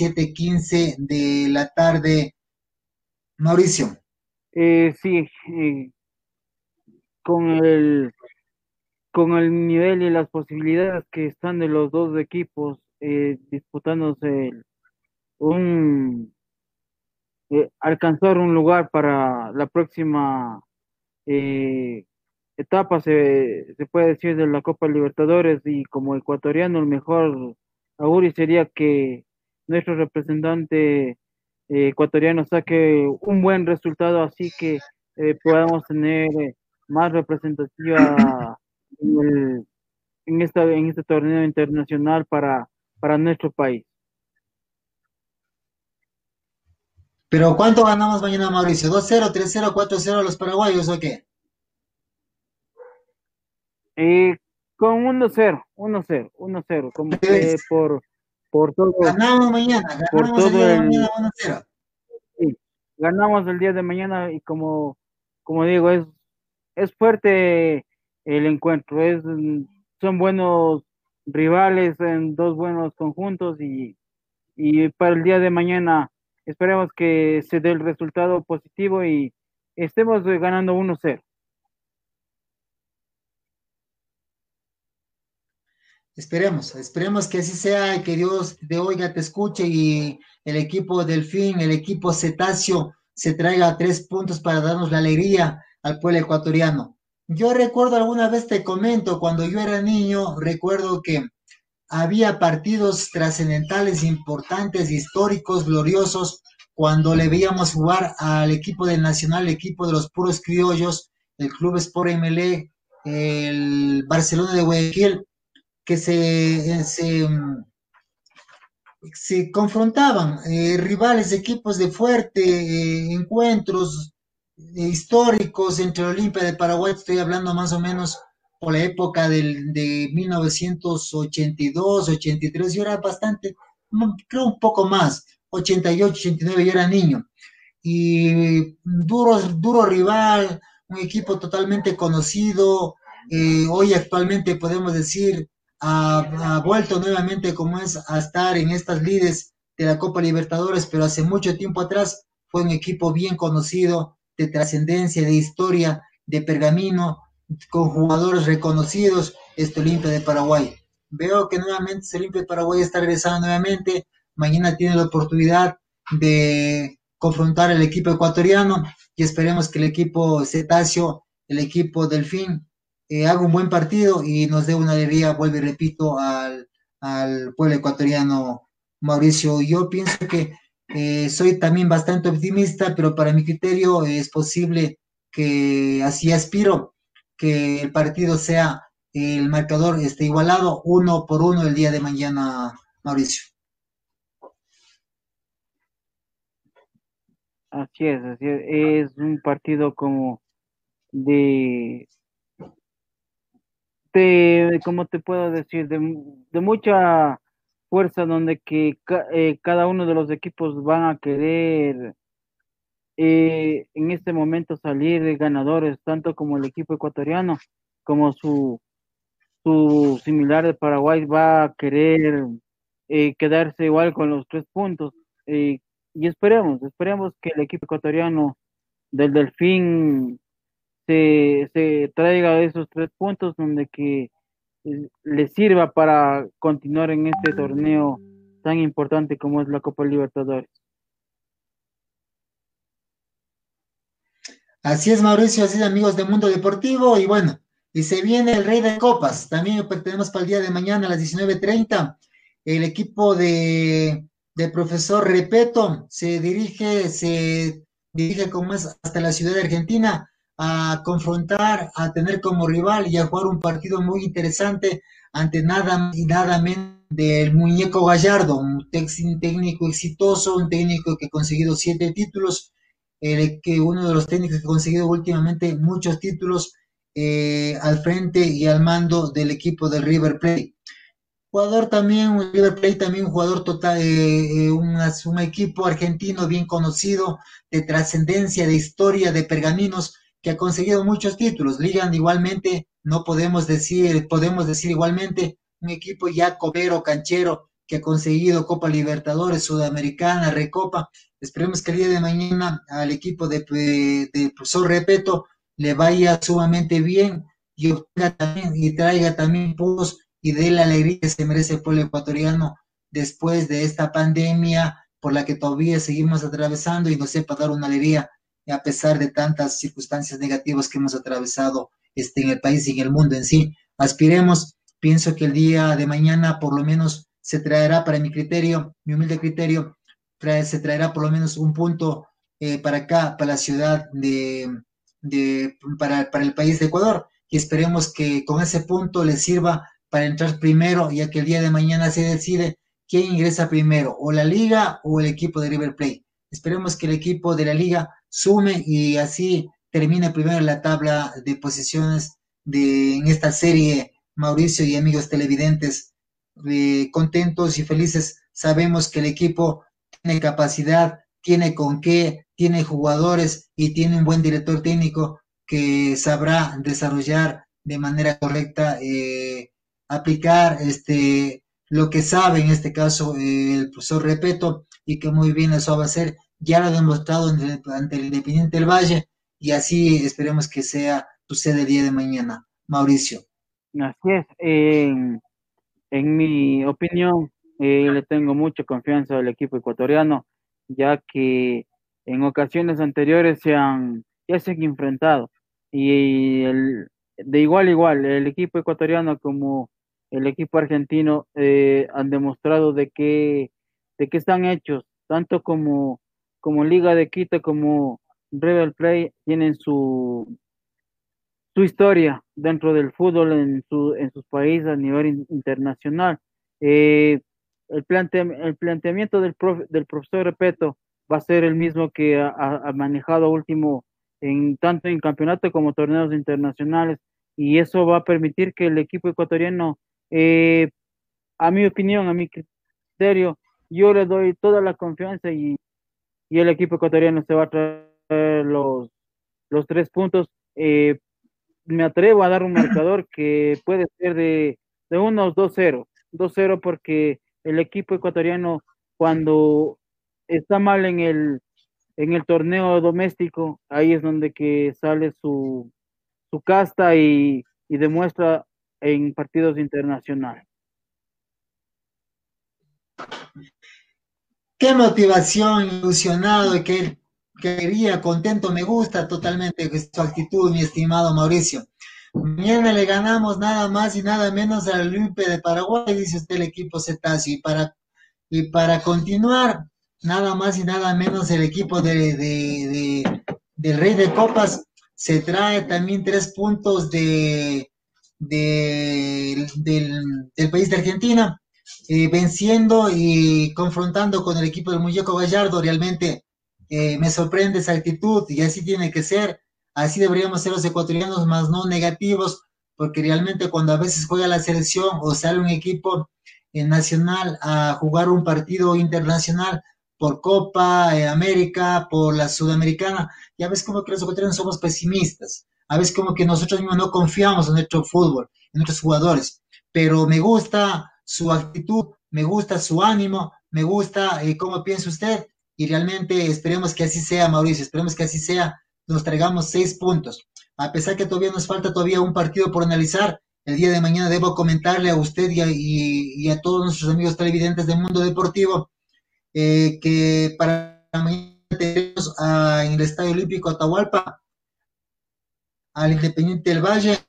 7:15 de la tarde. Mauricio. Eh, sí, eh, con el con el nivel y las posibilidades que están de los dos equipos eh, disputándose un eh, alcanzar un lugar para la próxima eh, etapa se, se puede decir de la Copa Libertadores y como ecuatoriano el mejor augurio sería que nuestro representante eh, ecuatoriano saque un buen resultado así que eh, podamos tener más representativa en, en, esta, en este torneo internacional para, para nuestro país. Pero ¿cuánto ganamos mañana, Mauricio? ¿2-0, 3-0, 4-0 a los paraguayos o qué? Eh, con 1-0, 1-0, 1-0, como que por, por todo. Ganamos mañana, ganamos por todo el día de mañana 1-0. sí, ganamos el día de mañana y como, como digo, es, es fuerte el encuentro, es, son buenos rivales en dos buenos conjuntos y, y para el día de mañana esperemos que se dé el resultado positivo y estemos ganando 1-0. Esperemos, esperemos que así sea y que Dios te oiga, te escuche y el equipo Delfín, el equipo Cetáceo se traiga tres puntos para darnos la alegría al pueblo ecuatoriano. Yo recuerdo alguna vez te comento, cuando yo era niño, recuerdo que había partidos trascendentales, importantes, históricos, gloriosos, cuando le veíamos jugar al equipo del Nacional, el equipo de los puros criollos, el Club Sport MLE, el Barcelona de Guayaquil, que se, se, se confrontaban eh, rivales, equipos de fuerte, eh, encuentros eh, históricos entre Olimpia de Paraguay, estoy hablando más o menos por la época del, de 1982, 83, yo era bastante, mm, creo un poco más, 88, 89, yo era niño. Y duro, duro rival, un equipo totalmente conocido, eh, hoy actualmente podemos decir ha, ha vuelto nuevamente como es a estar en estas lides de la Copa Libertadores, pero hace mucho tiempo atrás fue un equipo bien conocido, de trascendencia, de historia, de pergamino, con jugadores reconocidos, este Olimpia de Paraguay. Veo que nuevamente este Olimpia de Paraguay está regresando nuevamente, mañana tiene la oportunidad de confrontar al equipo ecuatoriano y esperemos que el equipo cetáceo, el equipo delfín, eh, haga un buen partido y nos dé una alegría, vuelvo y repito, al, al pueblo ecuatoriano, Mauricio. Yo pienso que eh, soy también bastante optimista, pero para mi criterio es posible que así aspiro, que el partido sea, el marcador esté igualado uno por uno el día de mañana, Mauricio. Así es, así es. Es un partido como de, de ¿cómo te puedo decir? De, de mucha fuerza donde que eh, cada uno de los equipos van a querer eh, en este momento salir ganadores, tanto como el equipo ecuatoriano como su, su similar de Paraguay va a querer eh, quedarse igual con los tres puntos. eh, y esperemos, esperemos que el equipo ecuatoriano del Delfín se, se traiga esos tres puntos donde que eh, le sirva para continuar en este torneo tan importante como es la Copa Libertadores. Así es, Mauricio, así es, amigos de Mundo Deportivo. Y bueno, y se viene el Rey de Copas. También tenemos para el día de mañana a las 19.30 el equipo de, del profesor Repeto se dirige, se dirige como es hasta la ciudad de Argentina a confrontar, a tener como rival y a jugar un partido muy interesante ante nada y nada menos del muñeco Gallardo, un, un técnico exitoso, un técnico que ha conseguido siete títulos, el, que uno de los técnicos que ha conseguido últimamente muchos títulos eh, al frente y al mando del equipo del River Plate. Jugador también, un River Plate también un jugador total, eh, eh, una- un equipo argentino bien conocido, de trascendencia, de historia, de pergaminos, que ha conseguido muchos títulos. Ligan igualmente, no podemos decir, podemos decir igualmente, un equipo ya copero, canchero, que ha conseguido Copa Libertadores, Sudamericana, Recopa. Esperemos que el día de mañana al equipo de, de Repeto le vaya sumamente bien y, también, y traiga también puntos y dé la alegría que se merece el pueblo ecuatoriano después de esta pandemia por la que todavía seguimos atravesando y nos sepa dar una alegría a pesar de tantas circunstancias negativas que hemos atravesado este, en el país y en el mundo en sí. Aspiremos, pienso que el día de mañana por lo menos se traerá para mi criterio, mi humilde criterio, se traerá por lo menos un punto eh, para acá, para la ciudad de, para, el país de Ecuador. Y esperemos que con ese punto le sirva para entrar primero, ya que el día de mañana se decide quién ingresa primero, o la liga o el equipo de River Plate. Esperemos que el equipo de la liga sume y así termine primero la tabla de posiciones de, en esta serie, Mauricio y amigos televidentes contentos y felices. Sabemos que el equipo tiene capacidad, tiene con qué, tiene jugadores y tiene un buen director técnico que sabrá desarrollar de manera correcta, eh, aplicar este, lo que sabe en este caso el profesor Repeto y que muy bien eso va a ser. Ya lo ha demostrado ante el Independiente del Valle y así esperemos que sea sucede el día de mañana. Mauricio. Así es. En mi opinión, eh, le tengo mucha confianza al equipo ecuatoriano, ya que en ocasiones anteriores se han, ya se han enfrentado. Y el, de igual a igual, el equipo ecuatoriano como el equipo argentino eh, han demostrado de que, de que están hechos, tanto como, como Liga de Quito como Rebel Play tienen su, su historia dentro del fútbol en, su, en sus países a nivel internacional. Eh, el, el planteamiento del, del profesor Repeto va a ser el mismo que ha, manejado último en tanto en campeonato como torneos internacionales y eso va a permitir que el equipo ecuatoriano, eh, a mi opinión, a mi criterio, yo le doy toda la confianza y, y el equipo ecuatoriano se va a traer los, los tres puntos. Eh, me atrevo a dar un marcador que puede ser de, de unos 2-0, 2-0 porque el equipo ecuatoriano cuando está mal en el, en el torneo doméstico, ahí es donde que sale su, su casta y, y demuestra en partidos internacionales. Qué motivación, ilusionado y qué quería, contento, me gusta totalmente su actitud, mi estimado Mauricio. Mañana le ganamos nada más y nada menos al Olimpia de Paraguay, dice usted el equipo Cetáceo. Y para, y para continuar, nada más y nada menos el equipo de, de, del Rey de Copas se trae también tres puntos de, del, país de Argentina, eh, venciendo y confrontando con el equipo del Muñeco Gallardo. Realmente eh, me sorprende esa actitud y así tiene que ser. Así deberíamos ser los ecuatorianos, más no negativos, porque realmente cuando a veces juega la selección o sale un equipo eh, nacional a jugar un partido internacional por Copa eh, América, por la Sudamericana, ya ves como que los ecuatorianos somos pesimistas. A veces como que nosotros mismos no confiamos en nuestro fútbol, en nuestros jugadores. Pero me gusta su actitud, me gusta su ánimo, me gusta cómo piensa usted y realmente esperemos que así sea, Mauricio, esperemos que así sea, nos traigamos seis puntos. A pesar que todavía nos falta todavía un partido por analizar, el día de mañana debo comentarle a usted y a, todos nuestros amigos televidentes del mundo deportivo eh, que para mañana tenemos en el Estadio Olímpico Atahualpa al Independiente del Valle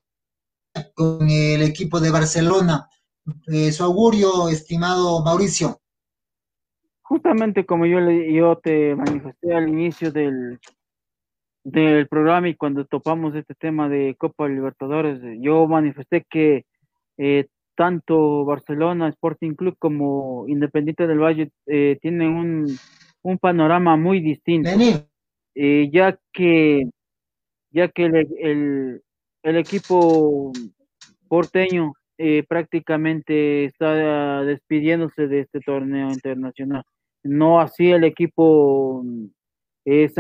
con el equipo de Barcelona. Eh, su augurio, estimado Mauricio. Justamente como yo, le, yo te manifesté al inicio del, del programa y cuando topamos este tema de Copa Libertadores, yo manifesté que eh, tanto Barcelona, Sporting Club como Independiente del Valle eh, tienen un, un, panorama muy distinto, eh, ya que ya que el, el, el equipo porteño prácticamente está despidiéndose de este torneo internacional. No así el equipo eh,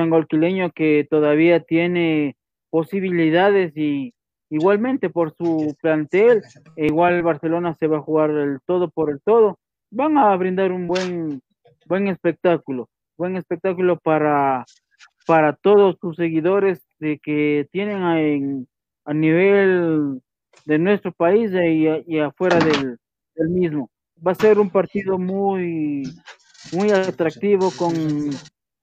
que todavía tiene posibilidades y igualmente por su plantel, igual Barcelona se va a jugar el todo por el todo. Van a brindar un buen, buen espectáculo, buen espectáculo para, para todos sus seguidores de que tienen en, a nivel de nuestro país y, afuera del, mismo. Va a ser un partido muy, muy atractivo con,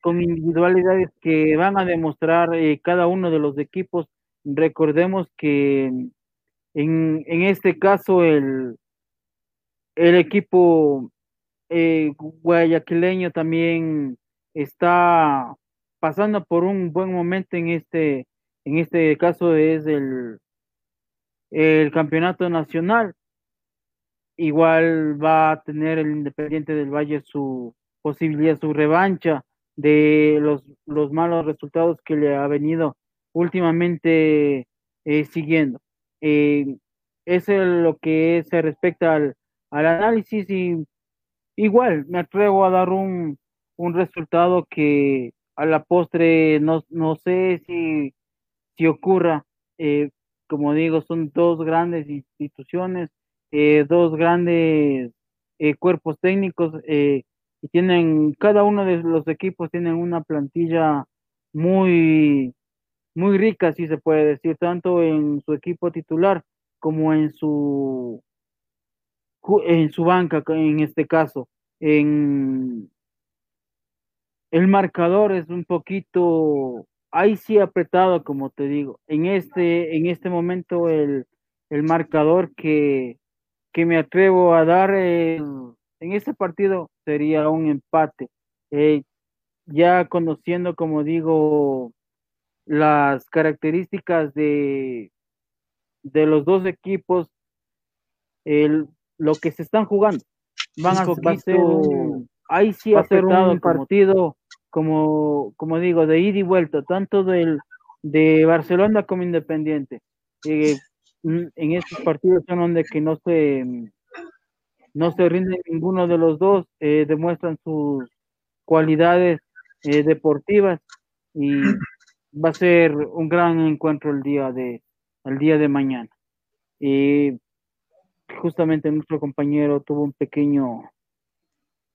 con individualidades que van a demostrar eh, cada uno de los equipos. Recordemos que en, en este caso el, el equipo eh, guayaquileño también está pasando por un buen momento en este, en este caso es el, el campeonato nacional. Igual va a tener el Independiente del Valle su posibilidad, su revancha de los, los malos resultados que le ha venido últimamente eh, siguiendo. Eh, eso es lo que se respecta al, al análisis y igual me atrevo a dar un, un resultado que a la postre no, no sé si, si ocurra. Eh, como digo, son dos grandes instituciones, eh, dos grandes eh, cuerpos técnicos y tienen, cada uno de los equipos tienen una plantilla muy, muy rica, si se puede decir, tanto en su equipo titular como en su en su banca en este caso. El marcador es un poquito ahí sí apretado, como te digo. En este, en este momento el, el marcador que, que me atrevo a dar en este partido sería un empate. Eh, ya conociendo, como digo, las características de, de los dos equipos, el, lo que se están jugando. Van a, ser un, ahí sí va a ser un partido, como, como digo, de ida y vuelta, tanto del de Barcelona como Independiente. Eh, en estos partidos son donde que no se no se rinden ninguno de los dos, eh, demuestran sus cualidades eh, deportivas y va a ser un gran encuentro el día de el día de mañana. Y justamente nuestro compañero tuvo un pequeño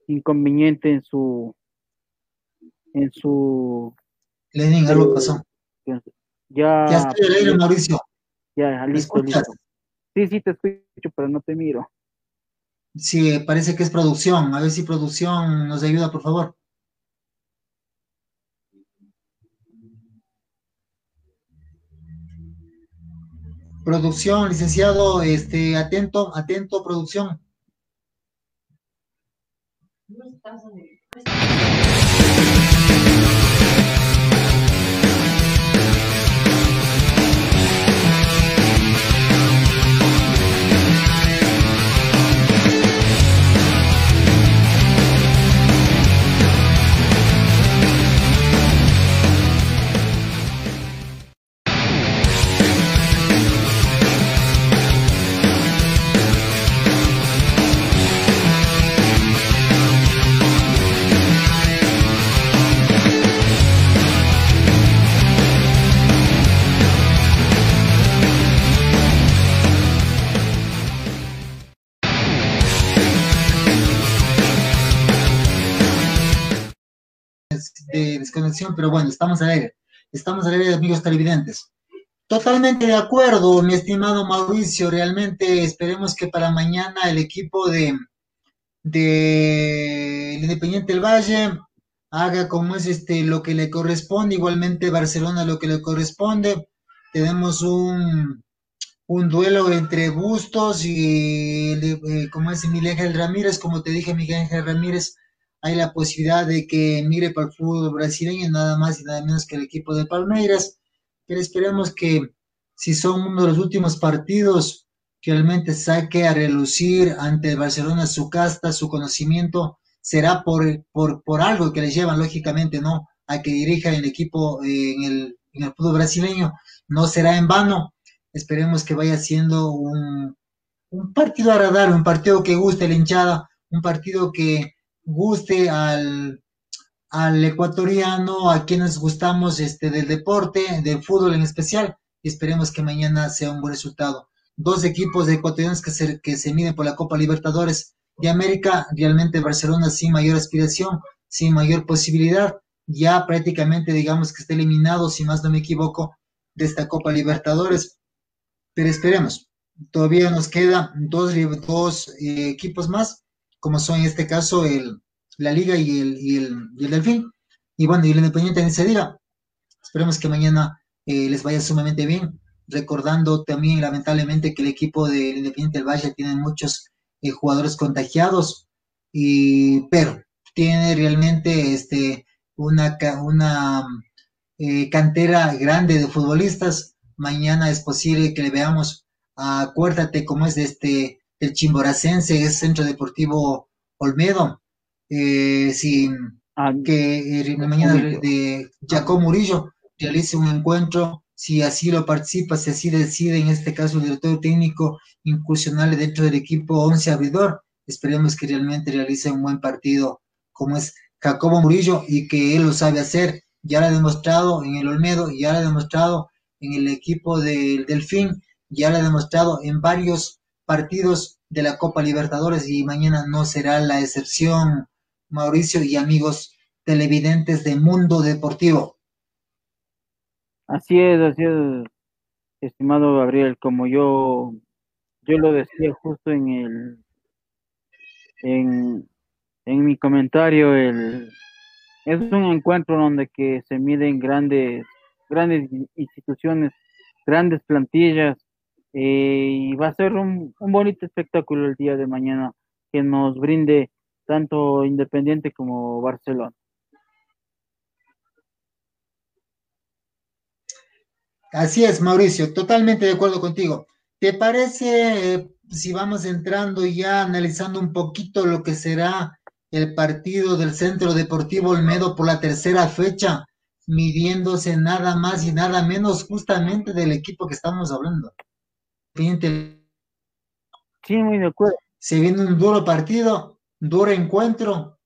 inconveniente en su en su Lenin, algo pasó. Ya, ya estoy al aire, Mauricio. Ya, listo, listo. Sí, sí, te escucho, pero no te miro. Sí, parece que es producción. A ver si producción nos ayuda, por favor. Producción, licenciado, este, atento, atento, producción. De desconexión, pero bueno, estamos al aire. Estamos al aire, amigos televidentes. Totalmente de acuerdo, mi estimado Mauricio. Realmente esperemos que para mañana el equipo de, de Independiente del Valle haga como es este lo que le corresponde, igualmente Barcelona lo que le corresponde. Tenemos un, un duelo entre Bustos y eh, como es Miguel Ángel Ramírez, como te dije, Miguel Ángel Ramírez hay la posibilidad de que mire para el fútbol brasileño nada más y nada menos que el equipo de Palmeiras, pero esperemos que si son uno de los últimos partidos que realmente saque a relucir ante el Barcelona su casta, su conocimiento, será por, por, por algo que le llevan, lógicamente, ¿no? A que dirija el equipo eh, en, el, en el fútbol brasileño, no será en vano. Esperemos que vaya siendo un, un partido agradable, un partido que guste la hinchada, un partido que guste al, al ecuatoriano, a quienes gustamos este, del deporte, del fútbol en especial, y esperemos que mañana sea un buen resultado. Dos equipos de ecuatorianos que se, que se miden por la Copa Libertadores, de América, realmente Barcelona sin mayor aspiración, sin mayor posibilidad, ya prácticamente digamos que está eliminado, si más no me equivoco, de esta Copa Libertadores. Pero esperemos, todavía nos quedan dos, dos eh, equipos más, como son en este caso el, la Liga y el, y el, y el Delfín. Y bueno, y el Independiente ni se diga. Esperemos que mañana eh, les vaya sumamente bien. Recordando también, lamentablemente, que el equipo del Independiente del Valle tiene muchos eh, jugadores contagiados, y, pero tiene realmente este, una, una eh, cantera grande de futbolistas. Mañana es posible que le veamos, acuérdate cómo es de este, el Chimboracense, es Centro Deportivo Olmedo. Eh, si, ah, que eh, mañana de Jacob Murillo realice un encuentro, si así lo participa, si así decide, en este caso el director técnico, incursional dentro del equipo 11 abridor, esperemos que realmente realice un buen partido como es Jacobo Murillo y que él lo sabe hacer. Ya lo ha demostrado en el Olmedo, ya lo ha demostrado en el equipo del Delfín, ya lo ha demostrado en varios partidos de la Copa Libertadores y mañana no será la excepción, Mauricio y amigos televidentes de Mundo Deportivo. Así es, así es, estimado Gabriel, como yo, yo lo decía justo en el, en, en mi comentario, el, es un encuentro donde que se miden grandes, grandes instituciones, grandes plantillas, eh, y va a ser un, bonito espectáculo el día de mañana que nos brinde tanto Independiente como Barcelona. Así es, Mauricio, totalmente de acuerdo contigo. ¿Te parece si vamos entrando ya analizando un poquito lo que será el partido del Centro Deportivo Olmedo por la tercera fecha, midiéndose nada más y nada menos justamente del equipo que estamos hablando. Sí, muy de acuerdo. Se viene un duro partido, duro encuentro,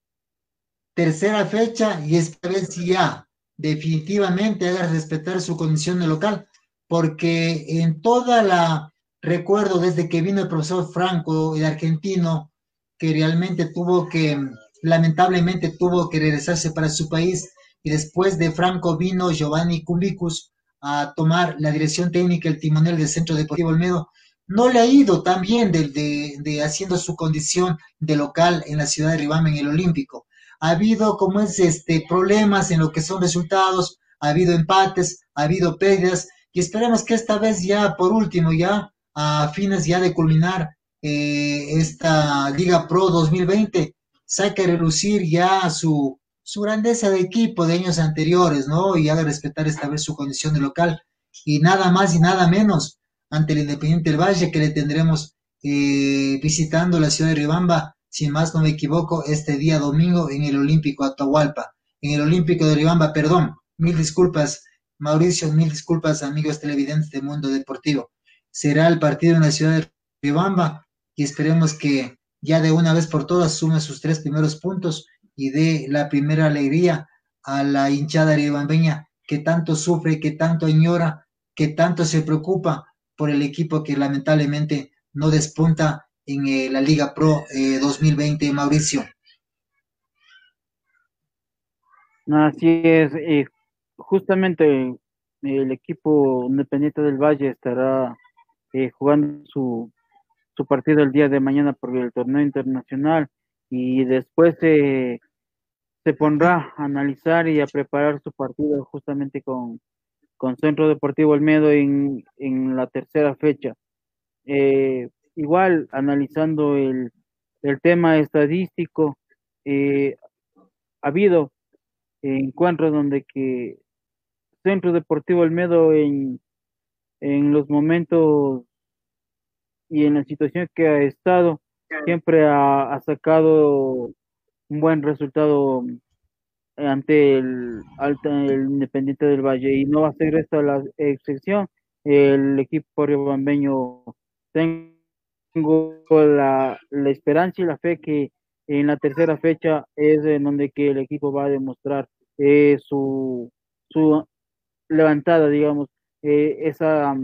tercera fecha y esta vez ya definitivamente haga respetar su condición de local, porque en toda la, recuerdo desde que vino el profesor Franco, el argentino, que realmente tuvo que, lamentablemente tuvo que regresarse para su país y después de Franco vino Giovanni Cumbicus a tomar la dirección técnica, el timonel del Centro Deportivo Olmedo. No le ha ido tan bien de, de, haciendo su condición de local en la ciudad de Ribama en el Olímpico. Ha habido, como es, este, problemas en lo que son resultados, ha habido empates, ha habido pérdidas, y esperemos que esta vez ya, por último, ya a fines ya de culminar eh, esta Liga Pro 2020 saque a relucir ya su, su grandeza de equipo de años anteriores, ¿no? Y haga respetar esta vez su condición de local. Y nada más y nada menos ante el Independiente del Valle que le tendremos eh, visitando la ciudad de Ribamba, si más no me equivoco, este día domingo en el Olímpico Atahualpa. En el Olímpico de Ribamba, perdón, mil disculpas, Mauricio, mil disculpas, amigos televidentes de Mundo Deportivo. Será el partido en la ciudad de Ribamba y esperemos que ya de una vez por todas sume sus tres primeros puntos y dé la primera alegría a la hinchada ribambeña que tanto sufre, que tanto añora, que tanto se preocupa por el equipo que lamentablemente no despunta en eh, la Liga Pro 2020, eh, Mauricio. Así es, eh, justamente el equipo independiente del Valle estará jugando su su partido el día de mañana por el torneo internacional y después se pondrá a analizar y a preparar su partido justamente con, con Centro Deportivo Olmedo en, en la tercera fecha. Eh, igual, analizando el, el tema estadístico, eh, ha habido encuentros donde que Centro Deportivo Olmedo en, en los momentos y en la situación que ha estado, siempre ha, sacado un buen resultado ante el, el Independiente del Valle y no va a ser esta la excepción. El equipo riobambeño tengo la, la esperanza y la fe que en la tercera fecha es en donde que el equipo va a demostrar eh, su, su levantada, digamos, eh, esa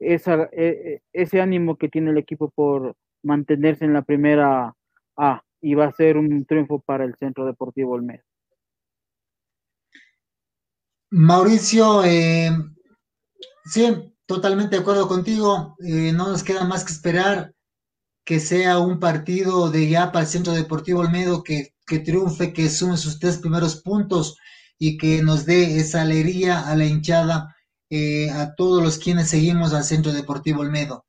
esa, ese ánimo que tiene el equipo por mantenerse en la primera A y va a ser un triunfo para el Centro Deportivo Olmedo. Mauricio, eh, sí, totalmente de acuerdo contigo. Eh, no nos queda más que esperar que sea un partido de ya para el Centro Deportivo Olmedo que, que triunfe, que sume sus tres primeros puntos y que nos dé esa alegría a la hinchada, eh, a todos los quienes seguimos al Centro Deportivo Olmedo.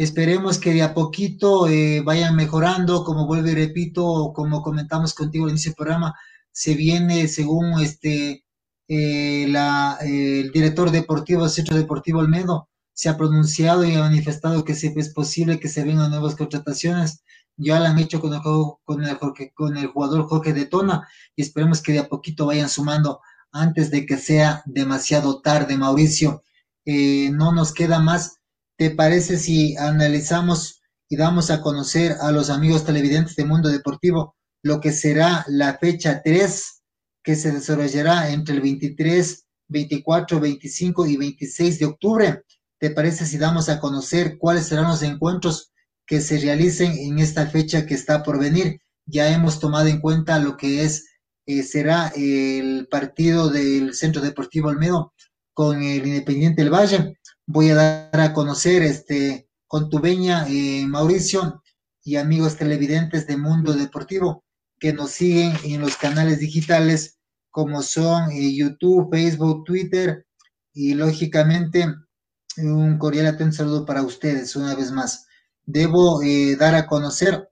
Esperemos que de a poquito eh, vayan mejorando, como vuelvo y repito, como comentamos contigo en ese programa, se viene según este eh, la, el director deportivo del Centro Deportivo Olmedo, se ha pronunciado y ha manifestado que es posible que se vengan nuevas contrataciones ya lo han hecho con el, con el, con el jugador Jorge de Tona y esperemos que de a poquito vayan sumando antes de que sea demasiado tarde, Mauricio. Eh, no nos queda más. ¿Te parece si analizamos y damos a conocer a los amigos televidentes de Mundo Deportivo lo que será la fecha 3 que se desarrollará entre el 23, 24, 25 y 26 de octubre? ¿Te parece si damos a conocer cuáles serán los encuentros que se realicen en esta fecha que está por venir. Ya hemos tomado en cuenta lo que es, eh, será el partido del Centro Deportivo Olmedo con el Independiente del Valle. Voy a dar a conocer este con tu veña, eh, Mauricio, y amigos televidentes de Mundo Deportivo que nos siguen en los canales digitales como son eh, YouTube, Facebook, Twitter y lógicamente un cordial atento saludo para ustedes una vez más. Debo eh, dar a conocer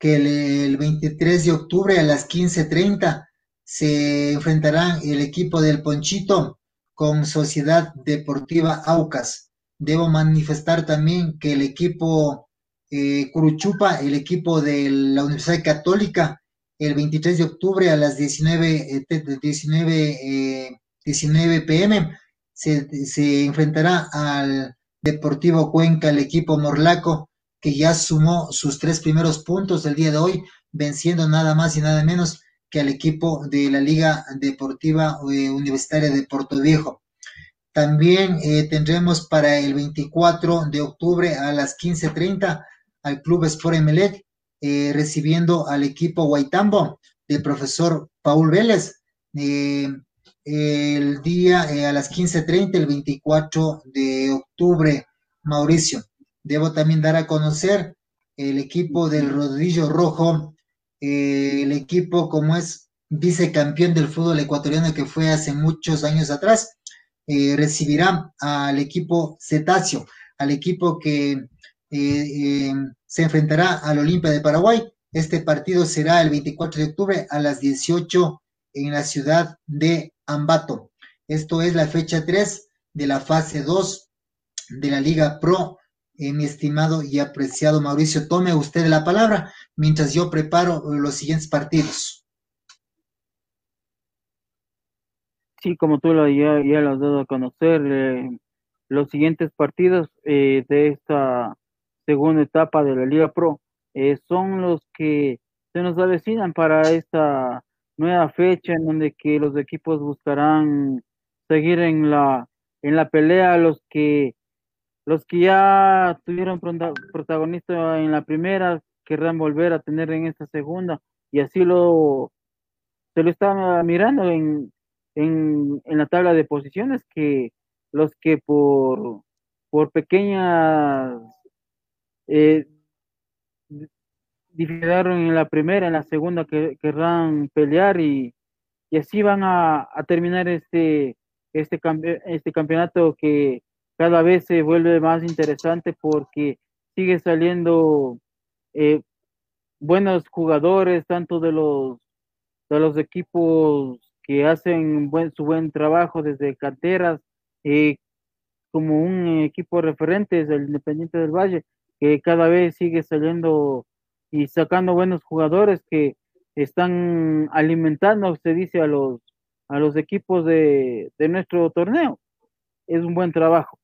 que el, 23 de octubre a las 15.30 se enfrentarán el equipo del Ponchito con Sociedad Deportiva Aucas. Debo manifestar también que el equipo eh, Curuchupa, el equipo de la Universidad Católica, el 23 de octubre a las 19, 19, 19 pm, se, se enfrentará al Deportivo Cuenca, el equipo morlaco, que ya sumó sus tres primeros puntos del día de hoy, venciendo nada más y nada menos que al equipo de la Liga Deportiva eh, Universitaria de Puerto Viejo. También eh, tendremos para el 24 de octubre a las 15.30 al Club Sport Emelec, eh, recibiendo al equipo Guaitambo del profesor Paul Vélez. el día a las 15.30, el 24 de octubre, Mauricio. Debo también dar a conocer el equipo del Rodrillo Rojo, eh, el equipo como es vicecampeón del fútbol ecuatoriano que fue hace muchos años atrás, eh, recibirá al equipo Cetáceo, al equipo que eh, se enfrentará al Olimpia de Paraguay. Este partido será el 24 de octubre a las 18 en la ciudad de Ambato. Esto es la fecha 3 de la fase 2 de la Liga Pro. Eh, mi estimado y apreciado Mauricio, tome usted la palabra mientras yo preparo los siguientes partidos. Sí, como tú lo, ya, ya lo has dado a conocer, eh, los siguientes partidos eh, de esta segunda etapa de la Liga Pro son los que se nos avecinan para esta nueva fecha en donde que los equipos buscarán seguir en la en la pelea los que los que ya tuvieron protagonista en la primera querrán volver a tener en esta segunda y así lo se lo está mirando en, en, en la tabla de posiciones que los que por por pequeñas eh, en la primera, en la segunda que querrán pelear y, y así van a, a terminar este este este campeonato que cada vez se vuelve más interesante porque sigue saliendo eh, buenos jugadores, tanto de los, de los equipos que hacen buen, su buen trabajo desde canteras, eh, como un equipo referente del Independiente del Valle, que cada vez sigue saliendo y sacando buenos jugadores que están alimentando, se dice, a los, a los equipos de, de nuestro torneo. Es un buen trabajo.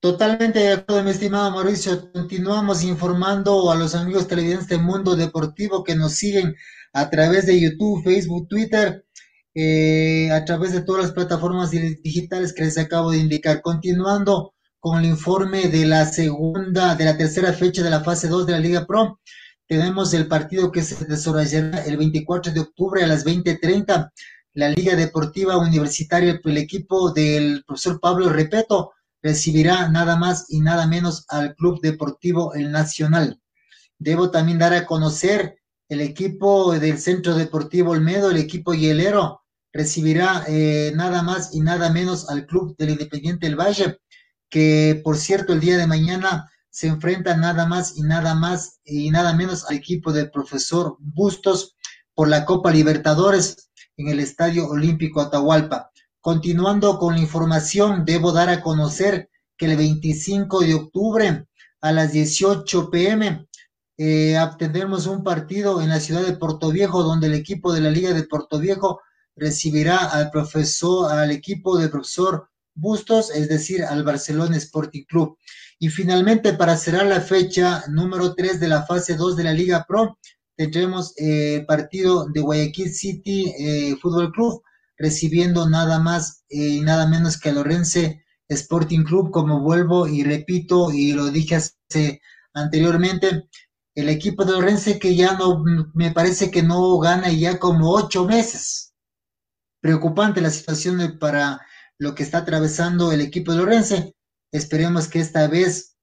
Totalmente de acuerdo, mi estimado Mauricio. Continuamos informando a los amigos televidentes de Mundo Deportivo que nos siguen a través de YouTube, Facebook, Twitter, eh, a través de todas las plataformas digitales que les acabo de indicar. Continuando con el informe de la segunda, de la tercera fecha de la fase 2 de la Liga Pro. Tenemos el partido que se desarrollará el 24 de octubre a las 20:30. La Liga Deportiva Universitaria, el equipo del profesor Pablo Repeto, recibirá nada más y nada menos al Club Deportivo El Nacional. Debo también dar a conocer el equipo del Centro Deportivo Olmedo, el equipo hielero, recibirá eh, nada más y nada menos al Club del Independiente del Valle que por cierto el día de mañana se enfrenta nada más y nada más y nada menos al equipo del profesor Bustos por la Copa Libertadores en el Estadio Olímpico Atahualpa. Continuando con la información, debo dar a conocer que el 25 de octubre a las 18 pm eh, tendremos un partido en la ciudad de Puerto Viejo donde el equipo de la Liga de Puerto Viejo recibirá al profesor, al equipo del profesor Bustos, es decir, al Barcelona Sporting Club. Y finalmente, para cerrar la fecha número 3 de la fase 2 de la Liga Pro, tendremos el eh, partido de Guayaquil City eh, Fútbol Club, recibiendo nada más y nada menos que al Lorense Sporting Club, como vuelvo y repito, y lo dije anteriormente, el equipo de Lorense que ya no, me parece que no gana ya como ocho meses. Preocupante la situación para lo que está atravesando el equipo de Lorense. Esperemos que esta vez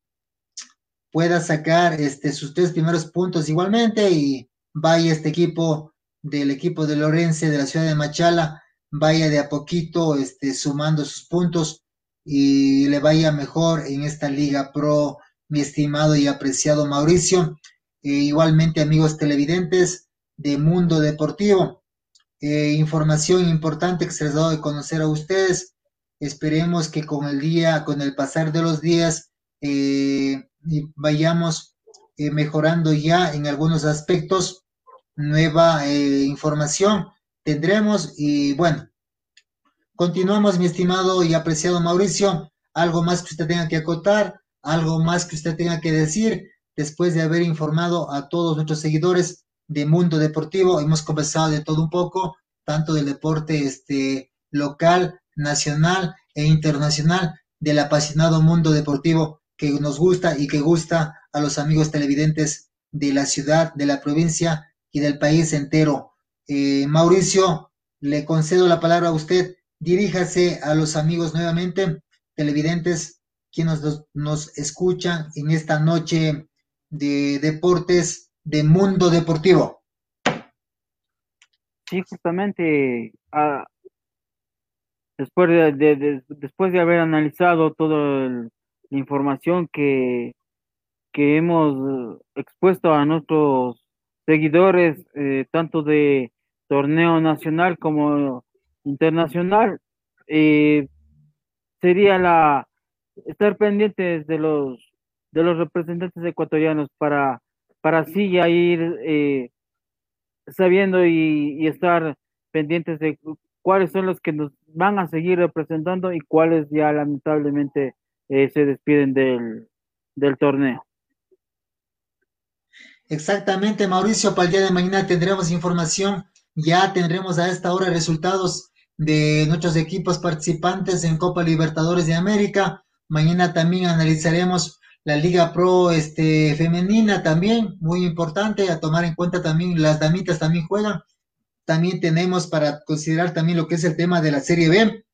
pueda sacar este, sus tres primeros puntos igualmente y vaya este equipo del equipo de Lorense de la ciudad de Machala, vaya de a poquito este, sumando sus puntos y le vaya mejor en esta Liga Pro, mi estimado y apreciado Mauricio. E igualmente, amigos televidentes de Mundo Deportivo, eh, información importante que se les ha dado de conocer a ustedes Esperemos que con el día, con el pasar de los días, eh, vayamos eh, mejorando ya en algunos aspectos. Nueva información tendremos y bueno, continuamos mi estimado y apreciado Mauricio. Algo más que usted tenga que acotar, algo más que usted tenga que decir después de haber informado a todos nuestros seguidores de Mundo Deportivo. Hemos conversado de todo un poco, tanto del deporte este, local nacional e internacional del apasionado mundo deportivo que nos gusta y que gusta a los amigos televidentes de la ciudad, de la provincia y del país entero. Eh, Mauricio, le concedo la palabra a usted. Diríjase a los amigos nuevamente, televidentes, quienes nos, nos escuchan en esta noche de deportes de mundo deportivo. Sí, justamente a, después de, después de haber analizado toda la información que, que hemos expuesto a nuestros seguidores, eh, tanto de torneo nacional como internacional, eh, sería la estar pendientes de los de los representantes ecuatorianos para para así ya ir eh, sabiendo y, y, estar pendientes de cuáles son los que nos van a seguir representando y cuáles ya lamentablemente eh, se despiden del, del torneo. Exactamente, Mauricio, para el día de mañana tendremos información, ya tendremos a esta hora resultados de nuestros equipos participantes en Copa Libertadores de América. Mañana también analizaremos la Liga Pro este, femenina también, muy importante, a tomar en cuenta también las damitas también juegan también tenemos para considerar también lo que es el tema de la Serie B,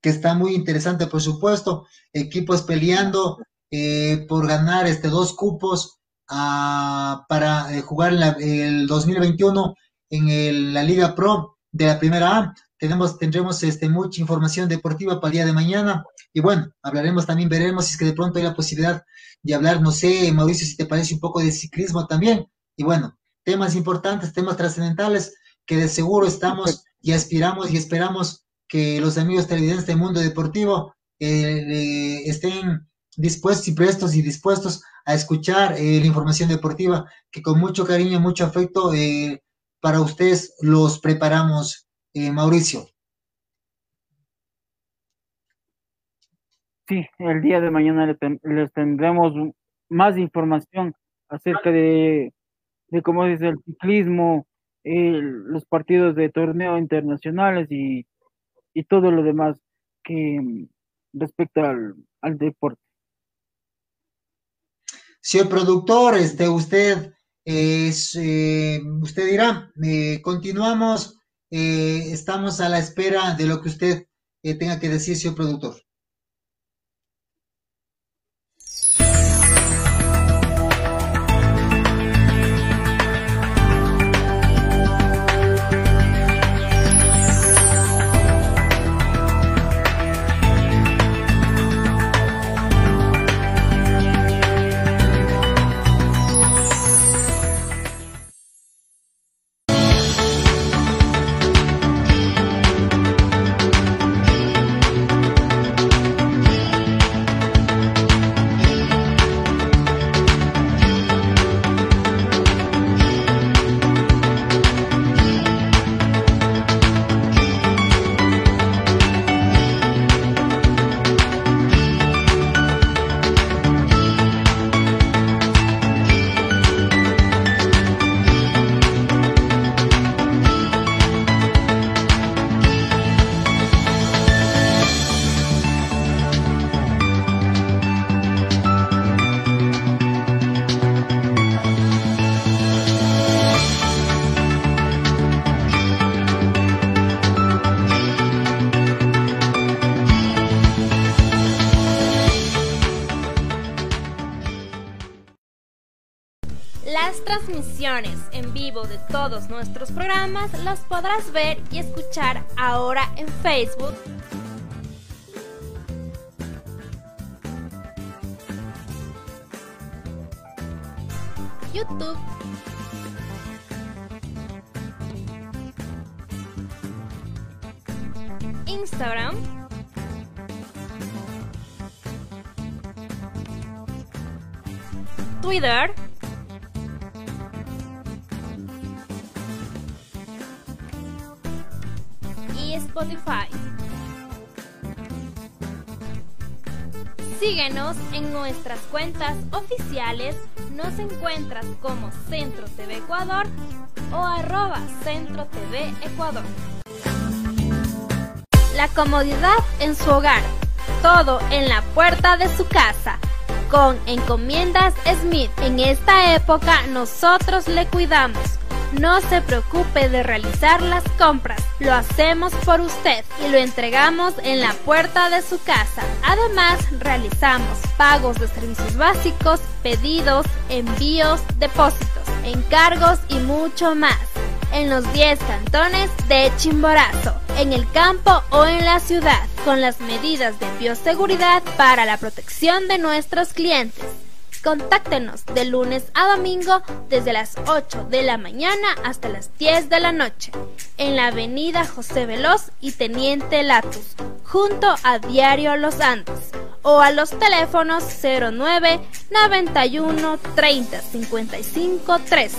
que está muy interesante, por supuesto. Equipos peleando eh, por ganar este dos cupos para eh, jugar el 2021 en la Liga Pro de la Primera A. Tenemos, tendremos este, mucha información deportiva para el día de mañana. Y bueno, hablaremos también, veremos si es que de pronto hay la posibilidad de hablar, no sé, Mauricio, si te parece un poco de ciclismo también. Y bueno, temas importantes, temas trascendentales que de seguro estamos y aspiramos y esperamos que los amigos televidentes del mundo deportivo eh, estén dispuestos y prestos y dispuestos a escuchar eh, la información deportiva que con mucho cariño, mucho afecto eh, para ustedes los preparamos, Mauricio. Sí, el día de mañana les tendremos más información acerca de, de cómo es el ciclismo, los partidos de torneo internacionales y, y, todo lo demás que mm, respecta al, al deporte. Señor productor, este, usted, es, eh, usted dirá, eh, continuamos, eh, estamos a la espera de lo que usted tenga que decir, señor productor. Nuestros programas los podrás ver y escuchar ahora en Facebook. YouTube. Instagram. Twitter. Síguenos en nuestras cuentas oficiales. Nos encuentras como Centro TV Ecuador o arroba Centro TV Ecuador. La comodidad en su hogar. Todo en la puerta de su casa. Con Encomiendas Smith. En esta época nosotros le cuidamos no se preocupe de realizar las compras, lo hacemos por usted y lo entregamos en la puerta de su casa. Además, realizamos pagos de servicios básicos, pedidos, envíos, depósitos, encargos y mucho más en los 10 cantones de Chimborazo, en el campo o en la ciudad, con las medidas de bioseguridad para la protección de nuestros clientes. Contáctenos de lunes a domingo desde las 8 de la mañana hasta las 10 de la noche en la avenida José Veloz y Teniente Latus, junto a Diario Los Andes, o a los teléfonos 09 91 30 55 13,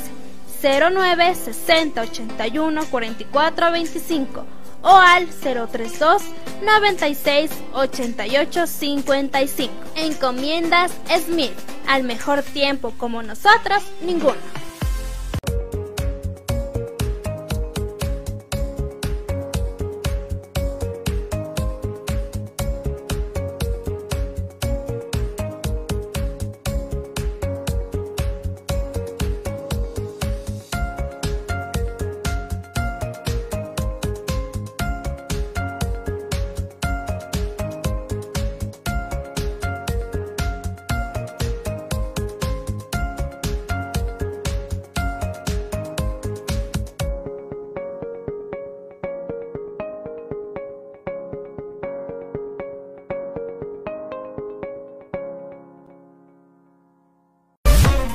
09 60 81 44 25 o al 032 96 88 55. Encomiendas Smith. Al mejor tiempo como nosotros, ninguno.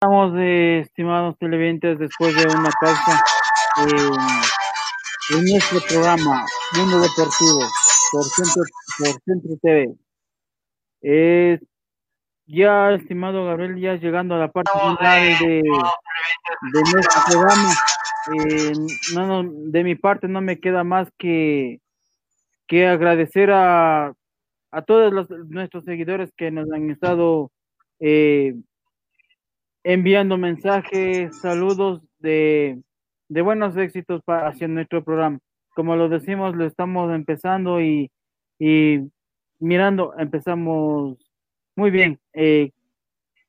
Estamos, eh, estimados televidentes, después de una pausa en nuestro programa Mundo Deportivo por Centro, por Centro TV. Eh, ya, estimado Gabriel, ya llegando a la parte final de, de nuestro programa. Eh, no, de mi parte no me queda más que, que agradecer a, a todos los, nuestros seguidores que nos han estado eh, enviando mensajes, saludos de, de buenos éxitos para, hacia nuestro programa. Como lo decimos, lo estamos empezando y, y mirando, empezamos muy bien. Eh,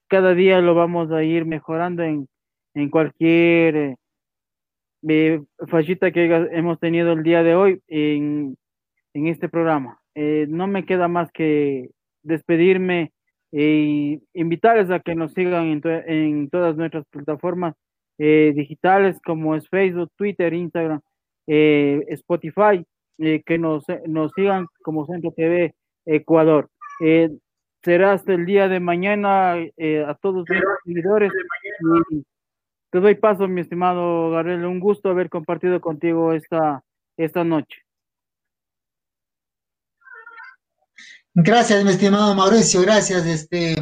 cada día lo vamos a ir mejorando en, en cualquier eh, fallita que hemos tenido el día de hoy en, en este programa. Eh, no me queda más que despedirme e invitarles a que nos sigan en, todas nuestras plataformas eh, digitales como es Facebook, Twitter, Instagram, eh, Spotify, eh, que nos, nos sigan como Centro TV Ecuador. será hasta el día de mañana a todos los seguidores. te doy paso, mi estimado Gabriel. Un gusto haber compartido contigo esta, esta noche. Gracias, mi estimado Mauricio, gracias este,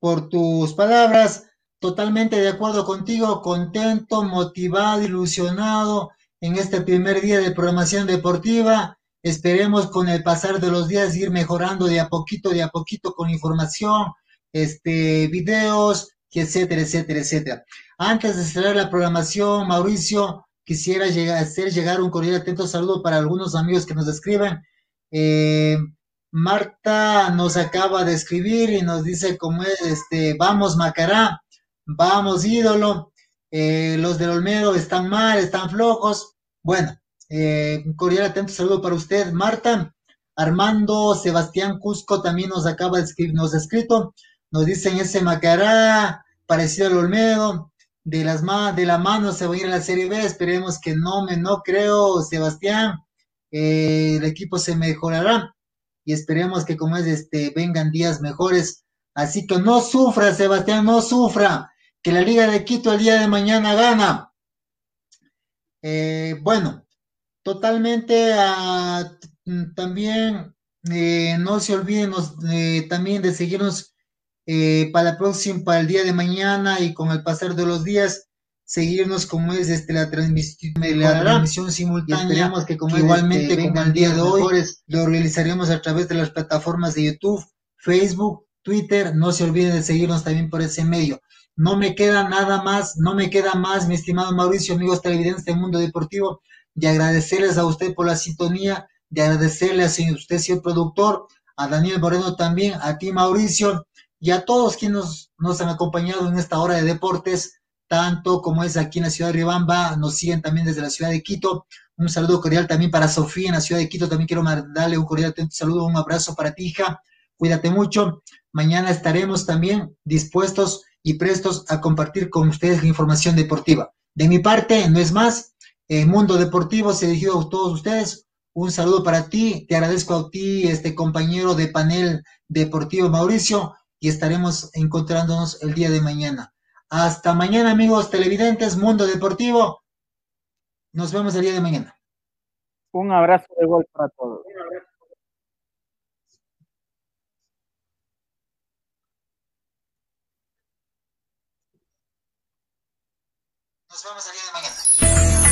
por tus palabras. Totalmente de acuerdo contigo, contento, motivado, ilusionado en este primer día de programación deportiva. Esperemos con el pasar de los días ir mejorando de a poquito, de a poquito con información, este, videos, etcétera, etcétera, etcétera. Antes de cerrar la programación, Mauricio, quisiera hacer llegar un cordial atento saludo para algunos amigos que nos escriben. Eh, Marta nos acaba de escribir y nos dice cómo es, este, vamos Macará, vamos ídolo, eh, los del Olmedo están mal, están flojos. Bueno, eh, un cordial atento saludo para usted, Marta. Armando Sebastián Cusco también nos acaba de escribir, nos ha escrito, nos dicen ese Macará, parecido al Olmedo, de las de la mano se va a ir a la Serie B, esperemos que no me, no creo, Sebastián, eh, el equipo se mejorará y esperemos que como es este vengan días mejores. Así que no sufra, Sebastián, no sufra, que la Liga de Quito el día de mañana gana. Eh, bueno, totalmente ah, también eh, no se olviden eh, también de seguirnos para el próximo, para el día de mañana y con el pasar de los días seguirnos como es este la transmisión la transmisión simultánea esperemos que como igualmente este, como el día de hoy lo realizaremos a través de las plataformas de YouTube, Facebook, Twitter, no se olviden de seguirnos también por ese medio. No me queda nada más, no me queda más, mi estimado Mauricio, amigos televidentes del mundo deportivo, de agradecerles a usted por la sintonía, de agradecerle a usted, señor productor, a Daniel Moreno también, a ti Mauricio, y a todos quienes nos han acompañado en esta hora de deportes tanto como es aquí en la ciudad de Riobamba, nos siguen también desde la ciudad de Quito. Un saludo cordial también para Sofía en la ciudad de Quito. También quiero darle un cordial saludo, un abrazo para ti, hija. Cuídate mucho. Mañana estaremos también dispuestos y prestos a compartir con ustedes la información deportiva. De mi parte, no es más. El Mundo Deportivo se dirigido a todos ustedes. Un saludo para ti. Te agradezco a ti, este compañero de panel deportivo Mauricio, y estaremos encontrándonos el día de mañana. Hasta mañana, amigos televidentes, Mundo Deportivo. Nos vemos el día de mañana. Un abrazo de gol para todos. Nos vemos el día de mañana.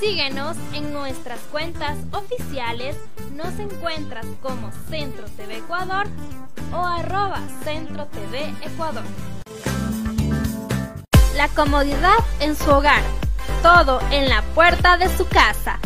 Síguenos en nuestras cuentas oficiales, nos encuentras como Centro TV Ecuador o arroba Centro TV Ecuador. La comodidad en su hogar, todo en la puerta de su casa.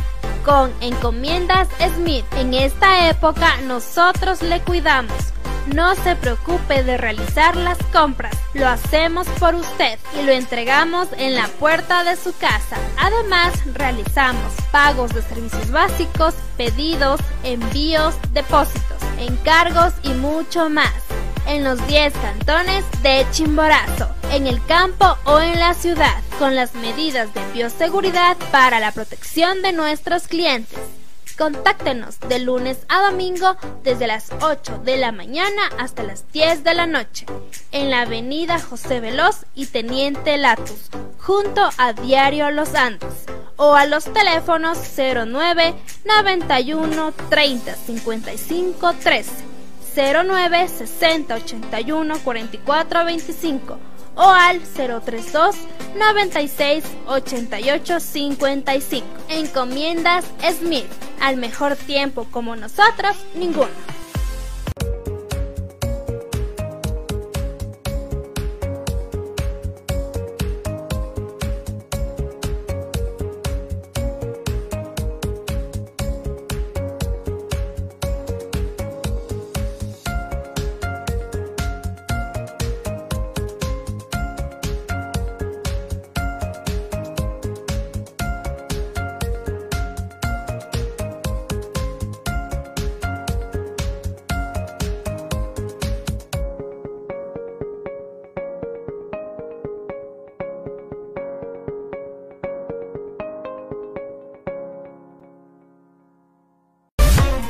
Con Encomiendas Smith, en esta época nosotros le cuidamos. No se preocupe de realizar las compras, lo hacemos por usted y lo entregamos en la puerta de su casa. Además, realizamos pagos de servicios básicos, pedidos, envíos, depósitos, encargos y mucho más en los 10 cantones de Chimborazo, en el campo o en la ciudad, con las medidas de bioseguridad para la protección de nuestros clientes. Contáctenos de lunes a domingo desde las 8 de la mañana hasta las 10 de la noche en la avenida José Veloz y Teniente Latus, junto a Diario Los Andes, o a los teléfonos 09 91 30 55 13, 09 60 81 44 25 o al 032 96 88 55. Encomiendas Smith. Al mejor tiempo como nosotros, ninguno.